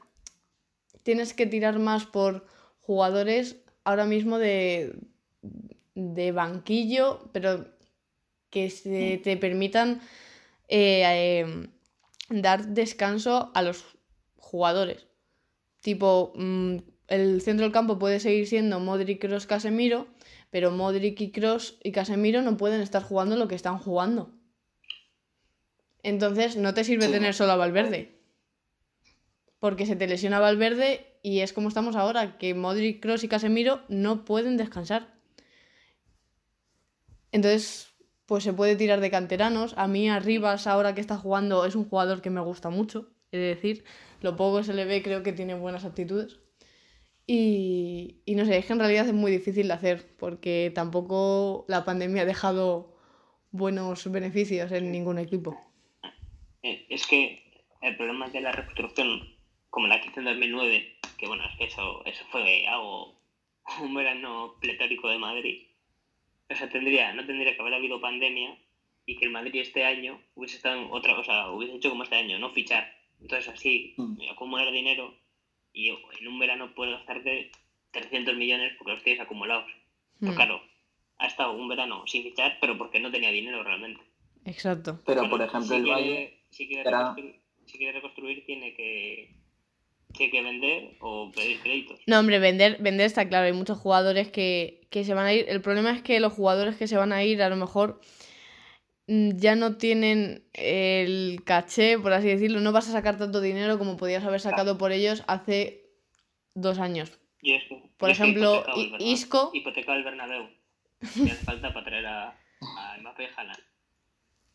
tienes que tirar más por jugadores ahora mismo de, de banquillo, pero que se te permitan eh, em, dar descanso a los jugadores. Tipo, mm, el centro del campo puede seguir siendo Modric, Cross, Casemiro, pero Modric y Cross y Casemiro no pueden estar jugando lo que están jugando. Entonces no te sirve Sí. tener solo a Valverde. Porque se te lesiona Valverde y es como estamos ahora, que Modric, Cross y Casemiro no pueden descansar. Entonces, pues se puede tirar de canteranos. A mí Arribas, ahora que está jugando, es un jugador que me gusta mucho. De decir, lo poco que se le ve creo que tiene buenas aptitudes. Y, y no sé, es que en realidad es muy difícil de hacer, porque tampoco la pandemia ha dejado buenos beneficios en ningún equipo. Eh, Es que el problema de la reconstrucción, como la que hizo en 2009, que bueno, es que eso, eso fue algo, un verano pletórico de Madrid. O sea, tendría, no tendría que haber habido pandemia y que el Madrid este año hubiese estado en otra, o sea, hubiese hecho como este año, no fichar. Entonces así, Mm. acumular dinero y en un verano puedes gastarte 300 millones porque los tienes acumulados. Pues Hmm, claro, ha estado un verano sin fichar, pero porque no tenía dinero realmente. Exacto. Pero, Bueno, por ejemplo, si el quiere, Valle... si quiere, era- reconstruir, si quiere reconstruir, tiene que, tiene que vender o pedir créditos. No, hombre, vender, vender está claro. Hay muchos jugadores que, que se van a ir. El problema es que los jugadores que se van a ir a lo mejor mm, ya no tienen el caché, por así decirlo. No vas a sacar tanto dinero como podías haber sacado por ellos hace dos años. Y es que, Por y es ejemplo, hipotecado el I- Bernabéu- Isco- Hipotecado el Bernabéu. Y hace falta para traer a, a Mbappé y.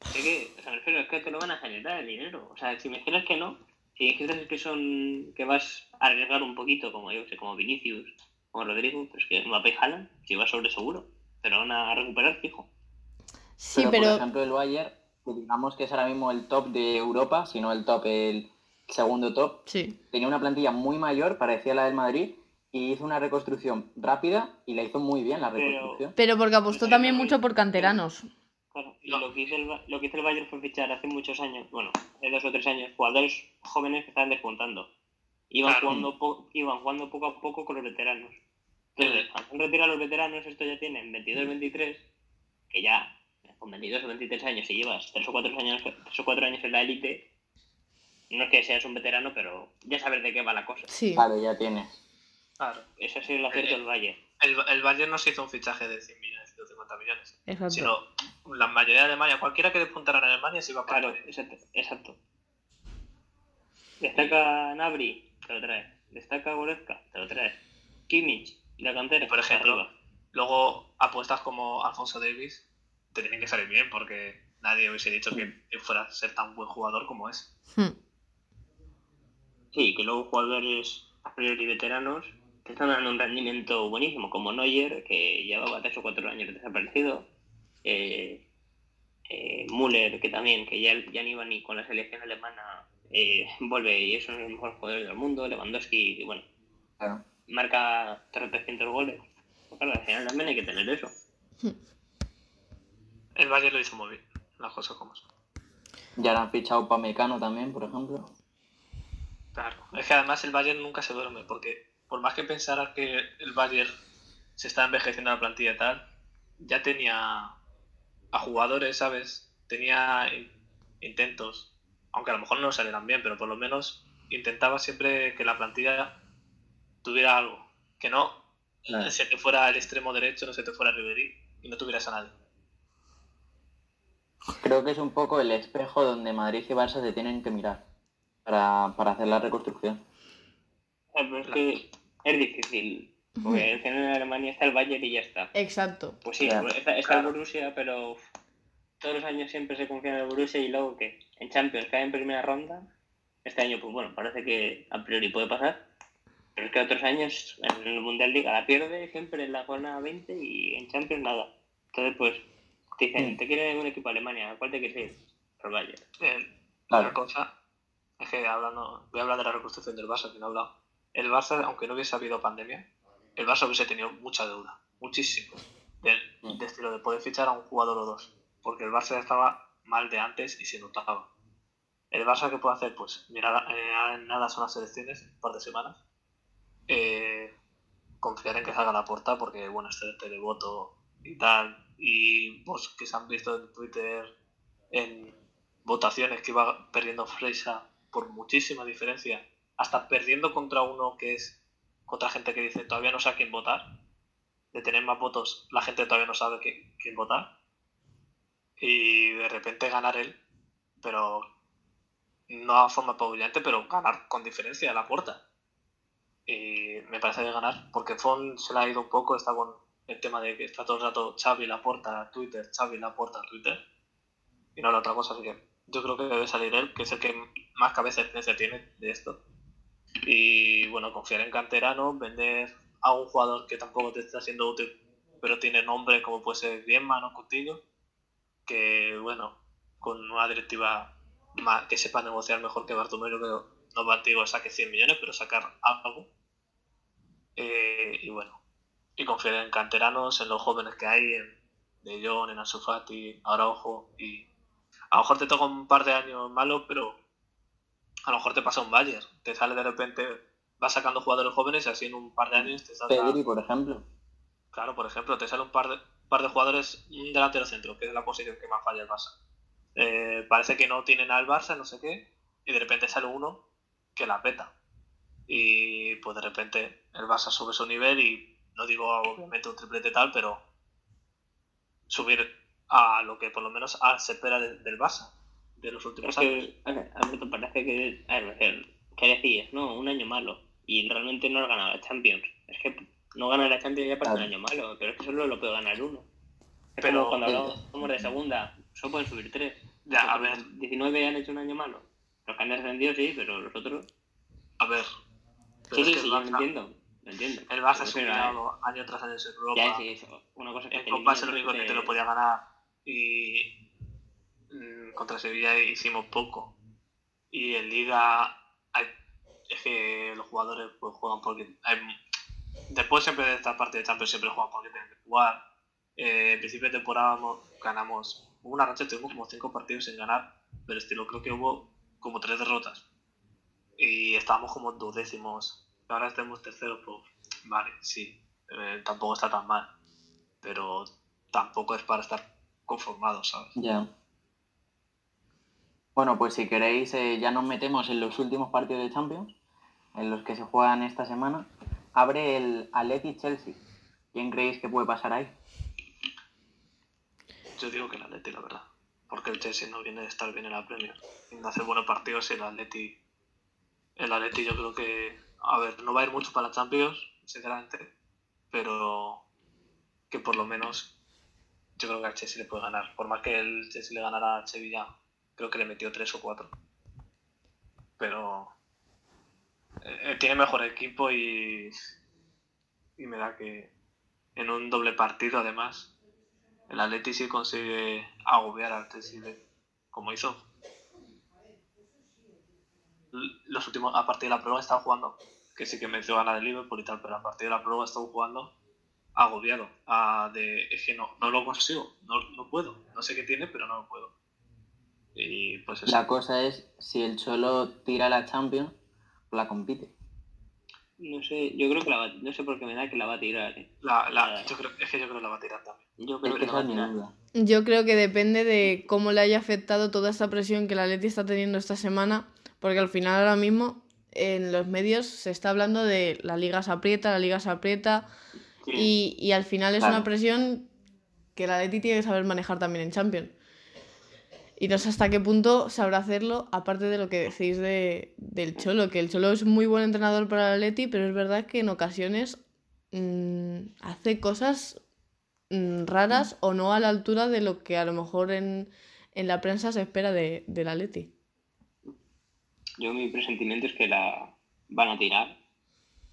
Es que, o sea, me refiero, es que te lo van a generar el dinero. O sea, si me dijeras que no, si dijeras que son que vas a arriesgar un poquito, como yo sé, como Vinicius, como Rodrigo, pues que Mbappé y Haaland, si vas sobre seguro, te lo van a recuperar fijo. Sí, pero, pero. por ejemplo, el Bayern, que digamos que es ahora mismo el top de Europa, si no el top, el segundo top, Sí. tenía una plantilla muy mayor, parecía la del Madrid, y hizo una reconstrucción rápida y la hizo muy bien la reconstrucción. Pero porque apostó también mucho por canteranos. Claro, y lo que, hizo el, lo que hizo el Bayern fue fichar hace muchos años, bueno, hace dos o tres años, jugadores jóvenes que estaban despuntando. Iban, Claro. jugando, po- iban jugando poco a poco con los veteranos. Entonces, al retirar a los veteranos, esto ya tienen 22, 23, que ya con 22 o 23 años, si llevas 3 o 4 años, 3 o 4 años en la élite, no es que seas un veterano, pero ya sabes de qué va la cosa. Sí. Claro, ya tienes. Claro. Eso ha sido el acierto del Bayern. El, el Bayern no se hizo un fichaje de 100 millones, 150 millones. Exacto. Sino la mayoría de Alemania, cualquiera que despuntara en Alemania se iba para Claro, exacto. exacto. Destaca Nabri, te lo traes. Destaca Goretzka, te lo traes. Kimmich, la cantera. Y por ejemplo, arriba. Luego, apuestas como Alfonso Davis te tienen que salir bien porque nadie hubiese dicho que fuera a ser tan buen jugador como es. Hmm. Sí, que luego jugadores a priori veteranos que están dando un rendimiento buenísimo, como Neuer, que llevaba tres o cuatro años desaparecido. Eh, eh, Müller, que también, que ya, ya no iba ni con la selección alemana, eh, vuelve y es uno de los mejores jugadores del mundo. Lewandowski, bueno, Claro. marca 300 goles. Pues Claro, al final también hay que tener eso. El Bayern lo hizo muy bien, las cosas como son. Ya han fichado para Mecano también, por ejemplo. Claro. Es que además el Bayern nunca se duerme porque por más que pensara que el Bayern se está envejeciendo la plantilla y tal, ya tenía a jugadores, ¿sabes? Tenía in- intentos, aunque a lo mejor no salieran bien, pero por lo menos intentaba siempre que la plantilla tuviera algo, que no Claro. se te fuera el extremo derecho, no se te fuera Ribery y no tuvieras a nadie. Creo que es un poco el espejo donde Madrid y Barça se tienen que mirar para, para hacer la reconstrucción. Ah, Pero es que es difícil. Porque al final en Alemania está el Bayern y ya está. Exacto. Pues sí, Claro. está, está el. Borussia, pero uf, todos los años siempre se confía en el Borussia y luego que en Champions cae en primera ronda. Este año, pues bueno, parece que a priori puede pasar. Pero es que otros años en el Mundial Liga la pierde siempre en la jornada 20 y en Champions nada. Entonces, pues te dicen, Sí. te un equipo de Alemania, ¿cuál te quieres ir? El Bayern. Claro. La cosa es que hablando, voy a hablar de la reconstrucción del Barça, que no he hablado. El Barça, aunque no hubiese habido pandemia, el Barça hubiese tenido mucha deuda, muchísimo, de, Mm. de estilo de poder fichar a un jugador o dos, porque el Barça ya estaba mal de antes y se notaba. El Barça, ¿qué puede hacer? Pues mirar, eh, en nada son las elecciones, un par de semanas. Eh, confiar en que salga la puerta, porque bueno, este televoto y tal, y vos que se han visto en Twitter en votaciones que iba perdiendo Freisa por muchísima diferencia, hasta perdiendo contra uno que es contra gente que dice todavía no sé a quién votar, de tener más votos, la gente todavía no sabe quién votar, y de repente ganar él, pero no a forma apabullante, pero ganar con diferencia a la puerta. Y me parece de ganar, porque Fon se le ha ido un poco, está con el tema de que está todo el rato Xavi la puerta Twitter, Xavi la puerta Twitter, y no la otra cosa, así que yo creo que debe salir él, que es el que más cabeza se tiene de esto. Y bueno, confiar en canterano, vender a un jugador que tampoco te está siendo útil, pero tiene nombre como puede ser Griezmann o Coutinho, que bueno, con una directiva que sepa negociar mejor que Bartomeu, pero no Bartigo saque 100 millones, pero sacar algo. Eh, y bueno, y confiar en canteranos, en los jóvenes que hay, en De Jong, en Asufati, Araujo, y a lo mejor te toca un par de años malos, pero a lo mejor te pasa un Bayern, te sale de repente, vas sacando jugadores jóvenes y así en un par de años te sale... Pedri, por ejemplo. Claro, por ejemplo, te sale un par de, par de jugadores delantero centro, que es la posición que más falla el Barça. Eh, parece que no tienen al Barça, no sé qué, y de repente sale uno que la peta. Y pues de repente el Barça sube su nivel y no digo obviamente un triplete tal, pero subir a lo que por lo menos se espera del Barça de los últimos años. Alberto, parece que, a ver, ¿qué decías? No, un año malo. Y realmente no ha ganado la Champions. Es que no ganar la Champions ya parece un año malo, pero es que solo lo puede ganar uno. pero cuando hablamos de segunda, solo pueden subir tres. Ya, a ver. 19 han hecho un año malo. Los que han descendido sí, pero los otros. A ver. Sí, sí, sí, yo me entiendo. El Barça es un año tras año en Europa. Ya, sí, eso. Una cosa que en Copa es el único que te lo podía ganar. Y mm, contra Sevilla hicimos poco. Y en Liga es que los jugadores pues juegan porque. Hay, después siempre de esta parte de Champions siempre juegan porque tienen que jugar. Eh, en principio de temporada ganamos una racha, tuvimos como cinco partidos sin ganar, pero estilo creo que hubo como tres derrotas. Y estábamos como duodécimos. Ahora estamos terceros, pues vale, sí, eh, tampoco está tan mal. Pero tampoco es para estar conformados, ¿sabes? Ya. Bueno, pues si queréis, eh, ya nos metemos en los últimos partidos de Champions, en los que se juegan esta semana. Abre el Atleti Chelsea. ¿Quién creéis que puede pasar ahí? Yo digo que el Atleti, la verdad. Porque el Chelsea no viene de estar bien en la Premier. Y de hacer buenos partidos y el Atleti... El Atleti yo creo que... A ver, no va a ir mucho para la Champions, sinceramente. Pero que por lo menos yo creo que al Chelsea le puede ganar. Por más que el Chelsea le ganara a Sevilla, creo que le metió tres o cuatro. Pero eh, tiene mejor equipo y, y me da que en un doble partido además el Atleti sí consigue agobiar al Chelsea como hizo. Los últimos, a partir de la prueba estaba jugando, que sí que mereció ganar el Liverpool y tal, pero a partir de la prueba estaba jugando agobiado. de, es que no, no lo consigo, no, no puedo. No sé qué tiene, pero no lo puedo. Y pues La cosa es, si el Cholo tira la Champions, la compite. No sé, yo creo que la va, no sé por qué me da que la va a tirar. Eh. La, la, yo creo, es que yo creo que la va a tirar también. Yo creo que, la va a tirar. Yo creo que depende de cómo le haya afectado toda esta presión que la Leti está teniendo esta semana, porque al final ahora mismo en los medios se está hablando de la liga se aprieta, la liga se aprieta, y, y, al final es una presión que la Leti tiene que saber manejar también en Champions. Y no sé hasta qué punto sabrá hacerlo, aparte de lo que decís de, del Cholo, que el Cholo es muy buen entrenador para el Atleti, pero es verdad que en ocasiones mm, hace cosas mm, raras o no a la altura de lo que a lo mejor en, la prensa se espera de, del Atleti. Yo mi presentimiento es que la van a tirar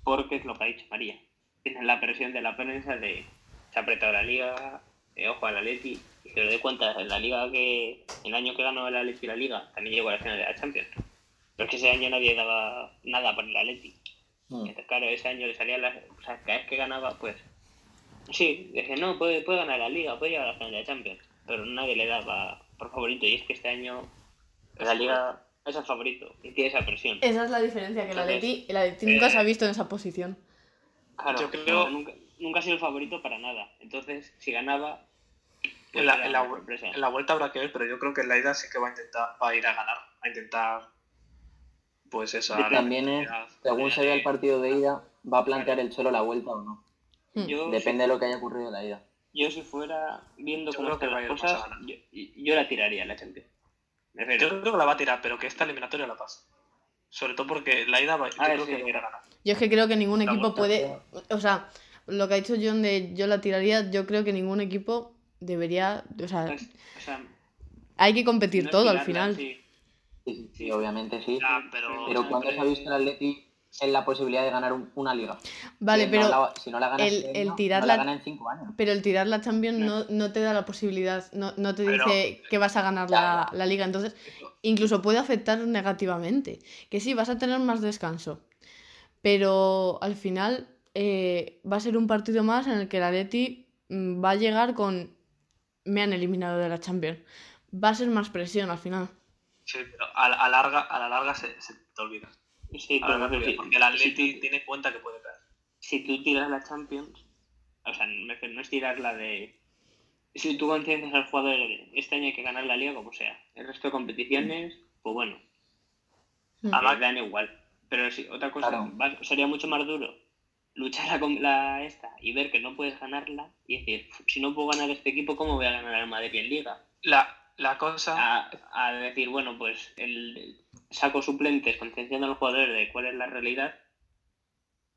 porque es lo que ha dicho María. Tienen la presión de la prensa de se ha apretado la liga, eh, ojo al Atleti, y se lo dé cuenta, en la liga que, el año que ganó el Atleti la liga, también llegó a la final de la Champions. Pero es que ese año nadie daba nada por el Atleti. Mm. Entonces, claro, ese año le salía las, o sea, cada vez que ganaba, pues, sí, decía, no, puede, puede ganar la liga, puede llegar a la final de la Champions, pero nadie le daba por favorito, y es que este año la liga es el favorito, y tiene esa presión. Esa es la diferencia, que el Atleti, el Atleti nunca se ha visto en esa posición. Claro, yo creo, nunca ha sido el favorito para nada. Entonces, si ganaba. pues En la, era en, la, una sorpresa. en la vuelta habrá que ver, pero yo creo que en la ida sí que va a intentar, va a ir a ganar, a intentar, pues eso. a la También es, según se vea el partido de ida, va a plantear el Cholo la vuelta o no. Hmm. Yo, Depende de lo que haya ocurrido en la ida. Yo si fuera viendo Yo cómo están va a las ir más a cosas, ganar. yo, yo la tiraría la Champions. Yo creo que la va a tirar, pero que esta eliminatoria la pasa. Sobre todo porque la ida va, yo A creo que a ir a ganar. Yo es que creo que ningún La equipo vuelta. puede. O sea, lo que ha dicho John de yo la tiraría, yo creo que ningún equipo debería. O sea, Pues, o sea, hay que competir no todo al final. sí. Sí, sí, sí, obviamente sí. Ya, pero, Pero ¿cuándo se ha visto el Atleti en la posibilidad de ganar un- una liga? Vale, no pero. la- si no la gana el- este el año, tirar no la- la gana en cinco años. Pero el tirar la Champions No. te da la posibilidad, no, no te Pero- dice que vas a ganar la, la liga. Entonces, incluso puede afectar negativamente. Que sí, vas a tener más descanso. Pero al final eh, va a ser un partido más en el que el Atleti mm, va a llegar con. Me han eliminado de la Champions. Va a ser más presión al final. Sí, pero a, la- a larga, a la larga se, se te olvida. Sí, la si- porque el Atleti tiene cuenta que puede caer. si tú tiras la Champions, o sea, no es tirarla de. Si tú conciencias al jugador, este año hay que ganar la liga como sea. El resto de competiciones, pues bueno, Mm. a Además- dan igual. Pero si otra cosa, Claro. va- sería mucho más duro luchar la, la esta y ver que no puedes ganarla y decir, si no puedo ganar este equipo, ¿cómo voy a ganar al Madrid en liga? La, la cosa. a, a decir, bueno, pues el saco suplentes concienciando a los jugadores de cuál es la realidad.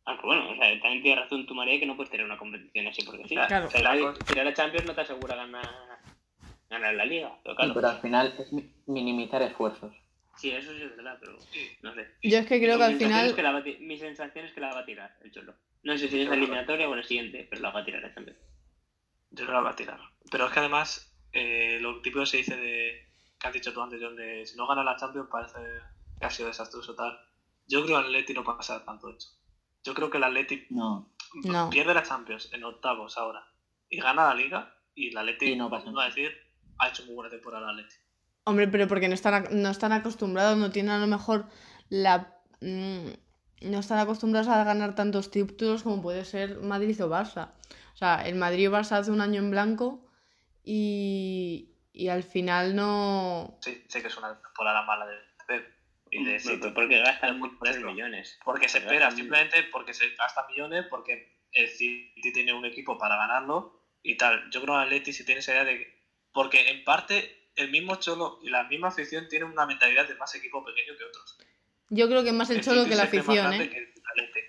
Aunque bueno, o sea, también tiene razón tu María que no puedes tener una competición así porque sí. Claro. O sea, La tirar a Champions no te asegura ganar, ganar la liga. Pero Sí, claro, pero al final es mi- minimizar esfuerzos. sí, eso sí es verdad, pero no sé. Yo es que creo que al sensación es final. que la va mi sensación es que la va a tirar el Cholo. No sé si es la creo- eliminatoria o la siguiente, pero la va a tirar a Champions. Yo no la voy a tirar. Pero es que además, eh, lo típico se dice de. que has dicho tú antes, John, de si no gana la Champions parece que ha sido desastroso tal. Yo creo que el Atleti no pasa tanto hecho. Yo creo que el Atleti No. No. pierde la Champions en octavos ahora y gana la Liga y el Atleti, Y no pasa va a decir, ha hecho muy buena temporada el Atleti. Hombre, pero porque no están, no están acostumbrados, no tienen a lo mejor la. mm, no están acostumbrados a ganar tantos títulos como puede ser Madrid o Barça. O sea, el Madrid o Barça hace un año en blanco y, y al final no. Sí, sé que es una temporada mala de Pep y de Pero- City. porque gastan Por muchos esto. millones. Porque se Pero espera, gastan- simplemente porque se gasta millones, porque el City tiene un equipo para ganarlo y tal. Yo creo que el Atleti si tiene esa idea de que... Porque en parte el mismo Cholo y la misma afición tienen una mentalidad de más equipo pequeño que otros. Yo creo que más el cholo City que la afición, ¿eh? que el Atleti.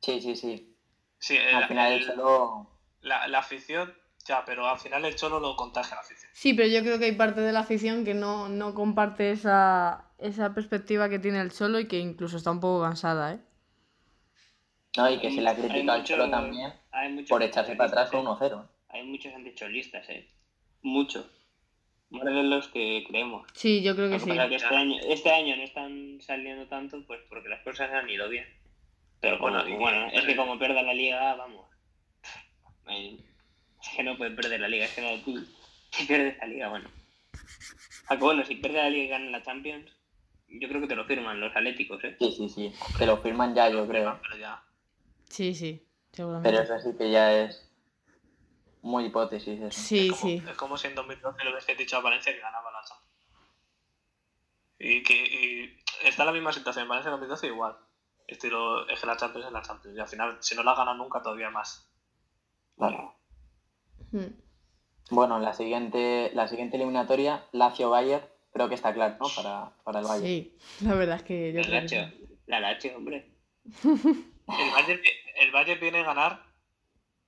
Sí, sí, sí. Sí, el- Al final el el- Cholo... la, la afición, ya, pero al final el Cholo lo contagia a la afición. Sí, pero yo creo que hay parte de la afición que no, no comparte esa, esa perspectiva que tiene el cholo y que incluso está un poco cansada, ¿eh? No, y que Hay- se le ha criticado al Cholo también por echarse para atrás con anticholistas, 1-0. ¿eh? Hay muchos anticholistas, ¿eh? Muchos. Más de los que creemos. Sí, yo creo que que sí. pasa es que este año, este año no están saliendo tanto pues porque las cosas han ido bien. Pero Bueno, bueno, es que como pierda la liga, vamos. Es que no pueden perder la liga, es que no, tú, si pierdes la liga, bueno. Aunque bueno, si pierde la liga y ganan la Champions, yo creo que te lo firman los atléticos, ¿eh? Sí, sí, sí. Que lo firman ya, yo creo. Pero ya. Sí, sí, seguramente. Pero eso sí que ya es muy hipótesis eso. Sí, es, como, sí. es como si en 2012 le hubiese dicho a Valencia que ganaba la Champions. Y que y está la misma situación. En Valencia en 2012 igual. Estilo, es que la Champions es la Champions. Y al final, si no la gana nunca, todavía más. Claro. Mm. Bueno, la siguiente, la siguiente eliminatoria, Lazio-Bayern, creo que está claro, ¿no? Para, para el Bayern. Sí, la verdad es que yo El creo que Lazio, sí. la Lazio, hombre. El Bayern, el Bayern viene a ganar.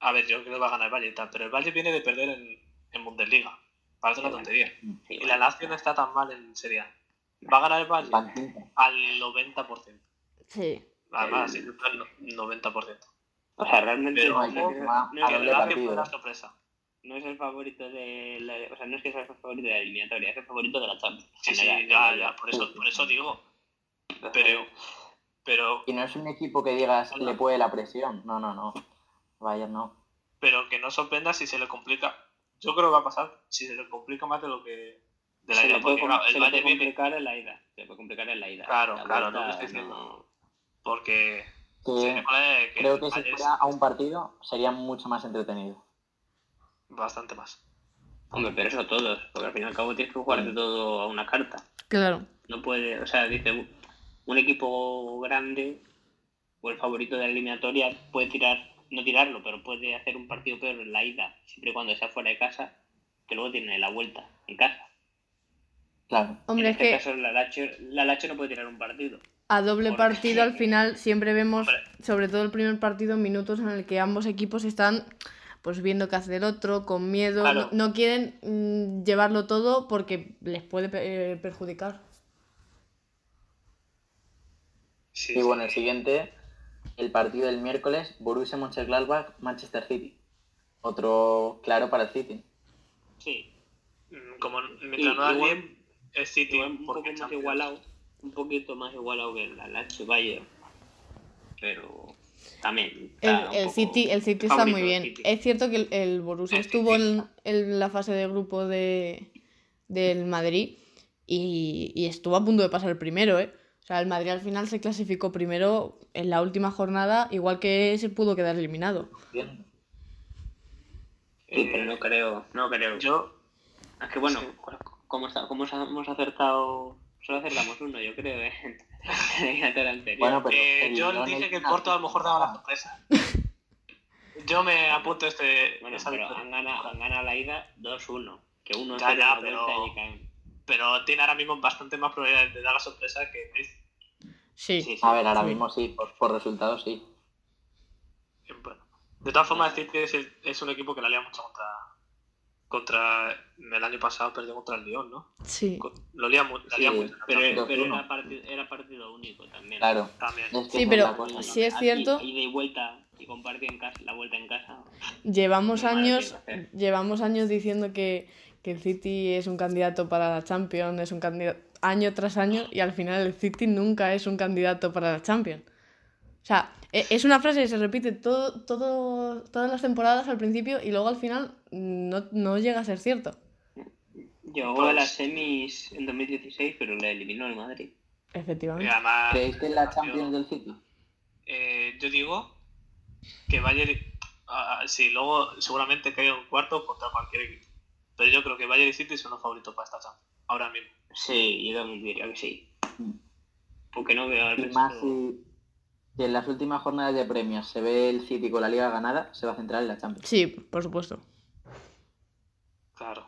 A ver, yo creo que va a ganar el Bayern y tal, pero el Bayern viene de perder en, en Bundesliga. Parece una tontería. Sí, Y bueno. la Lazio no está tan mal en Serie A. Va a ganar el Bayern al 90%. Sí. Además, sí, al 90%. O sea, realmente Pero no, hay que es- sumar no a es Que el el doble Lazio fue una sorpresa. No es el favorito de la, o sea, no es que sea el favorito de la eliminatoria, es el favorito de la Champions. Sí, sí, ya, ya, por eso, por eso digo. Pero, pero, Y no es un equipo que digas le puede la presión. No, no, no. Bayern no. pero que no sorprenda si se le complica. Yo creo que va a pasar si se le complica más de lo que. De la se idea, le puede, porque com- claro, se puede viene. complicar en la ida. Se le puede complicar en la ida. Claro, La claro, no estoy diciendo. no- Porque que que creo que si fuera es a un partido sería mucho más entretenido. Bastante más. Hombre, pero eso todos, porque al fin y al cabo tienes que jugarte todo a una carta. Claro. No puede, o sea, dice, un equipo grande o el favorito de la eliminatoria puede tirar, no tirarlo, pero puede hacer un partido peor en la ida, siempre y cuando sea fuera de casa, que luego tiene la vuelta en casa. Claro. Hombre, en es este que caso la Lache, la Lache no puede tirar un partido. a doble Porque- partido al final siempre vemos, Hombre. sobre todo el primer partido, minutos en el que ambos equipos están pues viendo qué hace el otro, con miedo, Claro. no, no quieren mm, llevarlo todo porque les puede eh, perjudicar. Sí, Y sí. bueno, el siguiente, el partido del miércoles, Borussia Mönchengladbach, Manchester City. Otro claro para el City. Sí, Mm, Como Y- mientras no igual- bien, es City. igual un poco más igualado, un poquito más igualado que la Lache Bayern, pero también. El, el poco City, el City está muy bien. City. Es cierto que el, el Borussia El estuvo en, en la fase de grupo de, del Madrid y, y estuvo a punto de pasar el primero, ¿eh? O sea, el Madrid al final se clasificó primero en la última jornada, igual que se pudo quedar eliminado. Bien. Sí, pero no creo, no creo. Yo, Es que bueno, Sí. como, está, como hemos acertado, solo acertamos uno, yo creo, ¿eh? anterior. Bueno, pero eh, el yo Lyon dije es que el Porto a lo mejor daba la sorpresa. Yo me apunto este. Bueno, esa pero han ganado, han ganado la ida 2-1. Que uno Ya, ya, pero-. Pero tiene ahora mismo bastante más probabilidades de dar la sorpresa que. Sí. Sí, sí. A ver, ahora Sí. mismo sí, por, por resultados sí. Bueno, de todas formas, el City es, el- es un equipo que la lía mucho contra. Contra. El año pasado perdió contra el Lyon, ¿no? Sí. Lo lía, mu- la lía Sí. Pero, pero era, partido, era partido único también. Claro. También. Es que Sí, pero cosa. sí es cierto. Y vuelta y compartir en casa, la vuelta en casa. Llevamos años, hacer. llevamos años diciendo que, que el City es un candidato para la Champions, es un candidato año tras año y al final el City nunca es un candidato para la Champions. O sea, es una frase que se repite todo, todo, todas las temporadas al principio y luego al final no, no llega a ser cierto. Llegó Pues- a las semis en 2016, pero le eliminó el Madrid. Efectivamente. además. ¿Creéis que es la Champions del City? Eh, yo digo que Bayern, ah, ah, sí, luego seguramente caiga un cuarto contra cualquier equipo. Pero yo creo que Bayern y City son los favoritos para esta Champions, ahora mismo. Sí, yo también diría que sí. Porque no veo al Y más si, si en las últimas jornadas de premios se ve el City con la liga ganada, se va a centrar en la Champions. Sí, por supuesto. Claro.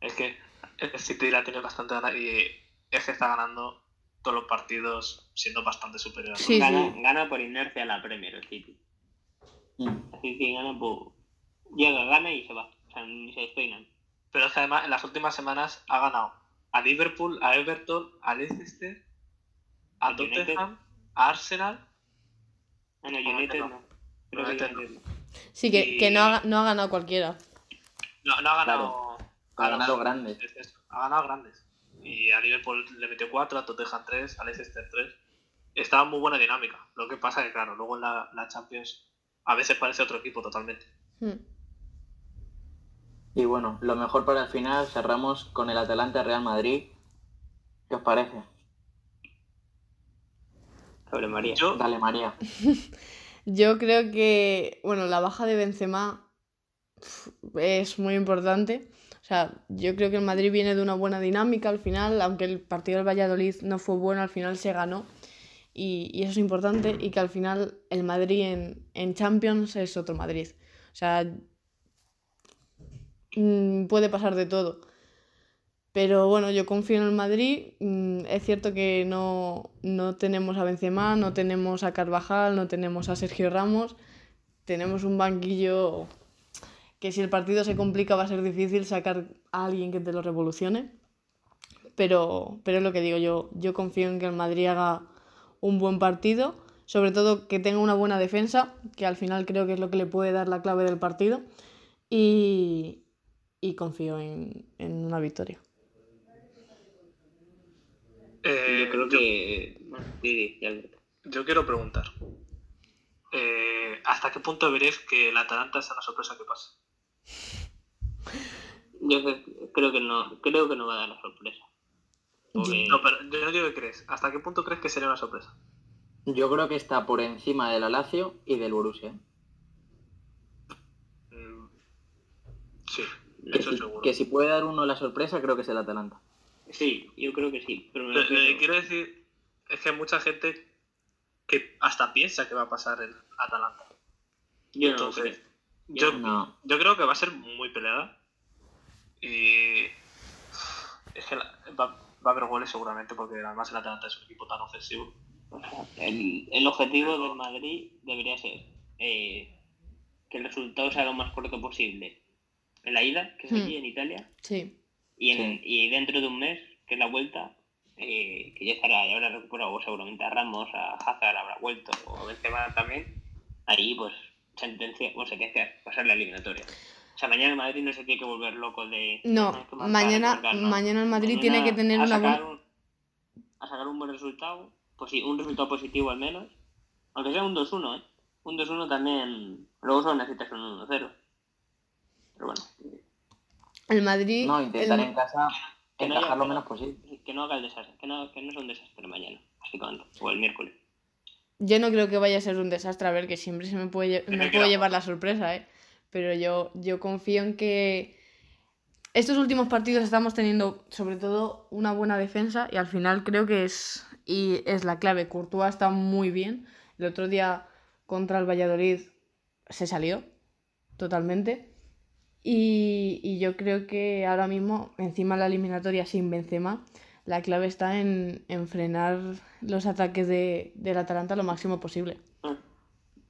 Es que el City la tiene bastante ganada y es que está ganando todos los partidos siendo bastante superior. a Sí, gana, sí. gana por inercia la Premier el City. Mm. El City gana por. Llega, gana y se va. O sea, ni se despeinan. Pero es que además en las últimas semanas ha ganado a Liverpool, a Everton, a Leicester, a. Tottenham, Arsenal. Ah, no, United United no. Creo que United United no. Sí, que, Y- que no, ha, no ha ganado cualquiera. No, no ha ganado. Ha ganado grandes. Ha ganado grandes. Y a Liverpool le metió 4, a Tottenham 3, a Leicester 3. Estaba muy buena dinámica. Lo que pasa que, claro, luego en la, la Champions a veces parece otro equipo totalmente. Hmm. Y bueno, lo mejor para el final cerramos con el Atalanta Real Madrid. ¿Qué os parece? Sobre María. Yo, Dale, María. Yo creo que, bueno, la baja de Benzema es muy importante. O sea, yo creo que el Madrid viene de una buena dinámica al final, aunque el partido del Valladolid no fue bueno, al final se ganó. Y, y eso es importante y que al final el Madrid en, en Champions es otro Madrid. O sea, mm, puede pasar de todo. Pero bueno, yo confío en el Madrid. Mm, Es cierto que no, no tenemos a Benzema, no tenemos a Carvajal, no tenemos a Sergio Ramos. Tenemos un banquillo que si el partido se complica va a ser difícil sacar a alguien que te lo revolucione. Pero, pero es lo que digo, yo, yo confío en que el Madrid haga un buen partido, sobre todo que tenga una buena defensa, que al final creo que es lo que le puede dar la clave del partido. Y, y confío en, en una victoria. Eh, Yo creo yo- que. Bueno, sí, sí, ya lo- yo quiero preguntar. eh, ¿Hasta qué punto veréis que el Atalanta sea la sorpresa que pasa? Yo cre- creo que no, creo que no va a dar la sorpresa. Porque- No, pero yo no digo que crees. ¿Hasta qué punto crees que sería una sorpresa? Yo creo que está por encima del Lazio y del Borussia. Mm, Sí, Que eso si, seguro. que si puede dar uno la sorpresa, creo que es el Atalanta. Sí, yo creo que sí. Pero me quiero decir es que hay mucha gente que hasta piensa que va a pasar el Atalanta. yo entonces. Yo, No. yo creo que va a ser muy peleada. Y es que la- va, va a haber goles seguramente porque además el Atalanta es un equipo tan ofensivo. El, el objetivo del Madrid debería ser eh, que el resultado sea lo más corto posible en la ida, que es Hmm. aquí en Italia, Sí. Y, en, Sí. y dentro de un mes, que es la vuelta, eh, que ya estará, ya habrá recuperado seguramente a Ramos, a Hazard habrá vuelto, o a Benzema también, ahí pues sentencia, o sentencia, pasar la eliminatoria. O sea, mañana el Madrid no se tiene que volver loco de... No, que marcar, mañana, marcar, no. mañana el Madrid tiene que tener a una sacar un- a sacar un buen resultado, pues sí, un resultado positivo al menos, aunque sea un 2-1, ¿eh? Un 2-1 también, luego solo necesitas un 1-0. Pero bueno, El Madrid... No, intentar el- en casa que no encajar haya- lo menos posible. que no haga el desastre, que no, que no sea un desastre mañana, básicamente, o el miércoles. Yo no creo que vaya a ser un desastre, a ver, que siempre se me puede, me llevar la sorpresa, ¿eh? Pero yo, yo confío en que estos últimos partidos estamos teniendo sobre todo una buena defensa y al final creo que es, y es la clave. Courtois está muy bien. El otro día contra el Valladolid se salió totalmente. Y, y yo creo que ahora mismo, encima de la eliminatoria sin Benzema, la clave está en, en frenar los ataques de, del Atalanta lo máximo posible.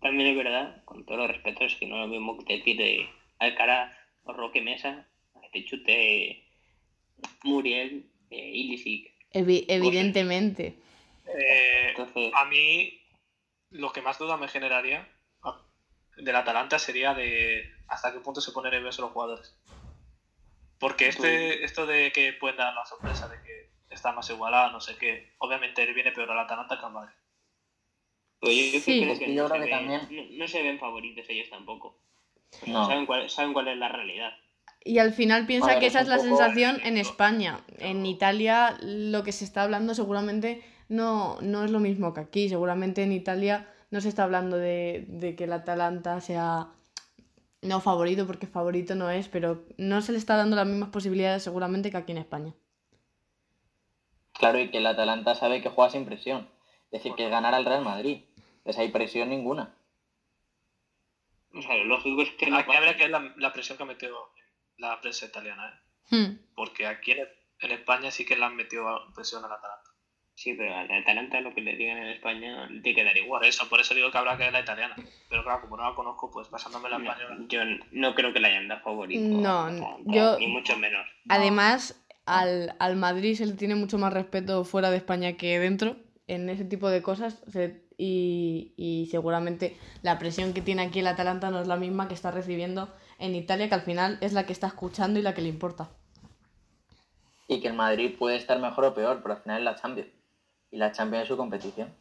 También es verdad, con todos los respetos, que no es lo mismo que te tire Alcaraz o Roque Mesa, a que te chute Muriel, eh, Ilisic. Evi- evidentemente. Eh, Entonces, a mí lo que más duda me generaría a- del Atalanta sería de hasta qué punto se ponen nerviosos los jugadores. Porque este, esto de que pueden dar la sorpresa de que está más igualado, no sé qué, obviamente le viene peor al Atalanta que al Madrid. pues yo, yo Sí, creo que, yo no, creo que también- no, no se ven favoritos ellos tampoco. No. Saben, cuál, saben cuál es la realidad. Y al final piensa ver, que es esa es la poco- sensación en España. En Italia lo que se está hablando seguramente no, no es lo mismo que aquí. Seguramente en Italia no se está hablando de, de que el Atalanta sea no favorito, porque favorito no es, pero no se le está dando las mismas posibilidades seguramente que aquí en España. Claro, y que el Atalanta sabe que juega sin presión. Es decir, que ganar al Real Madrid. Pues hay presión ninguna. O sea, lo lógico es que no Aquí habría que ver la, la presión que ha metido la prensa italiana, ¿eh? Hmm. porque aquí en, en España sí que le han metido presión al Atalanta. Sí, pero al Atalanta lo que le digan en España le tiene que dar igual. Eso, por eso digo que habrá que ver la italiana. Pero claro, como no la conozco, pues basándome en la No, española. yo no creo que le hayan dado favorito. No, Atalanta, yo- Ni mucho menos. Además, al, al Madrid se le tiene mucho más respeto fuera de España que dentro en ese tipo de cosas se- y, y seguramente la presión que tiene aquí el Atalanta no es la misma que está recibiendo en Italia, que al final es la que está escuchando y la que le importa. Y que el Madrid puede estar mejor o peor, pero al final es la Champions. Y la Champions es su competición.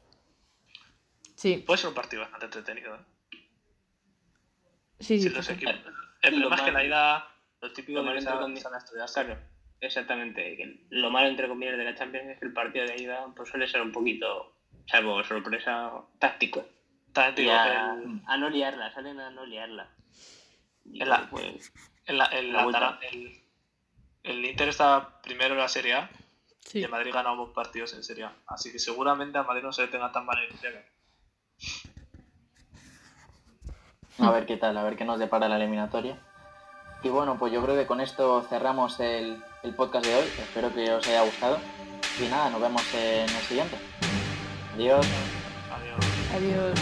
Sí, Puede ser un partido bastante entretenido. ¿eh? sí, Si sí. los sí. equipos- Lo El problema es que la ida, lo típico lo que entre salen comi- salen a estudiarse. Claro, exactamente. lo malo, entre comillas, de la Champions es que el partido de ida pues, suele ser un poquito, salvo sorpresa, táctico. Que a, el- a no liarla, salen a no liarla. Y En la- pues, el, el, La vuelta. Atala- el- el Inter está primero en la Serie A y Sí. el Madrid gana ambos partidos en Serie A. Así que seguramente a Madrid no se le tenga tan mal Liga. A ver qué tal, a ver qué nos depara la eliminatoria. Y bueno, pues yo creo que con esto cerramos el, el podcast de hoy. Espero que os haya gustado. Y nada, nos vemos en el siguiente. Adiós. Adiós. Adiós.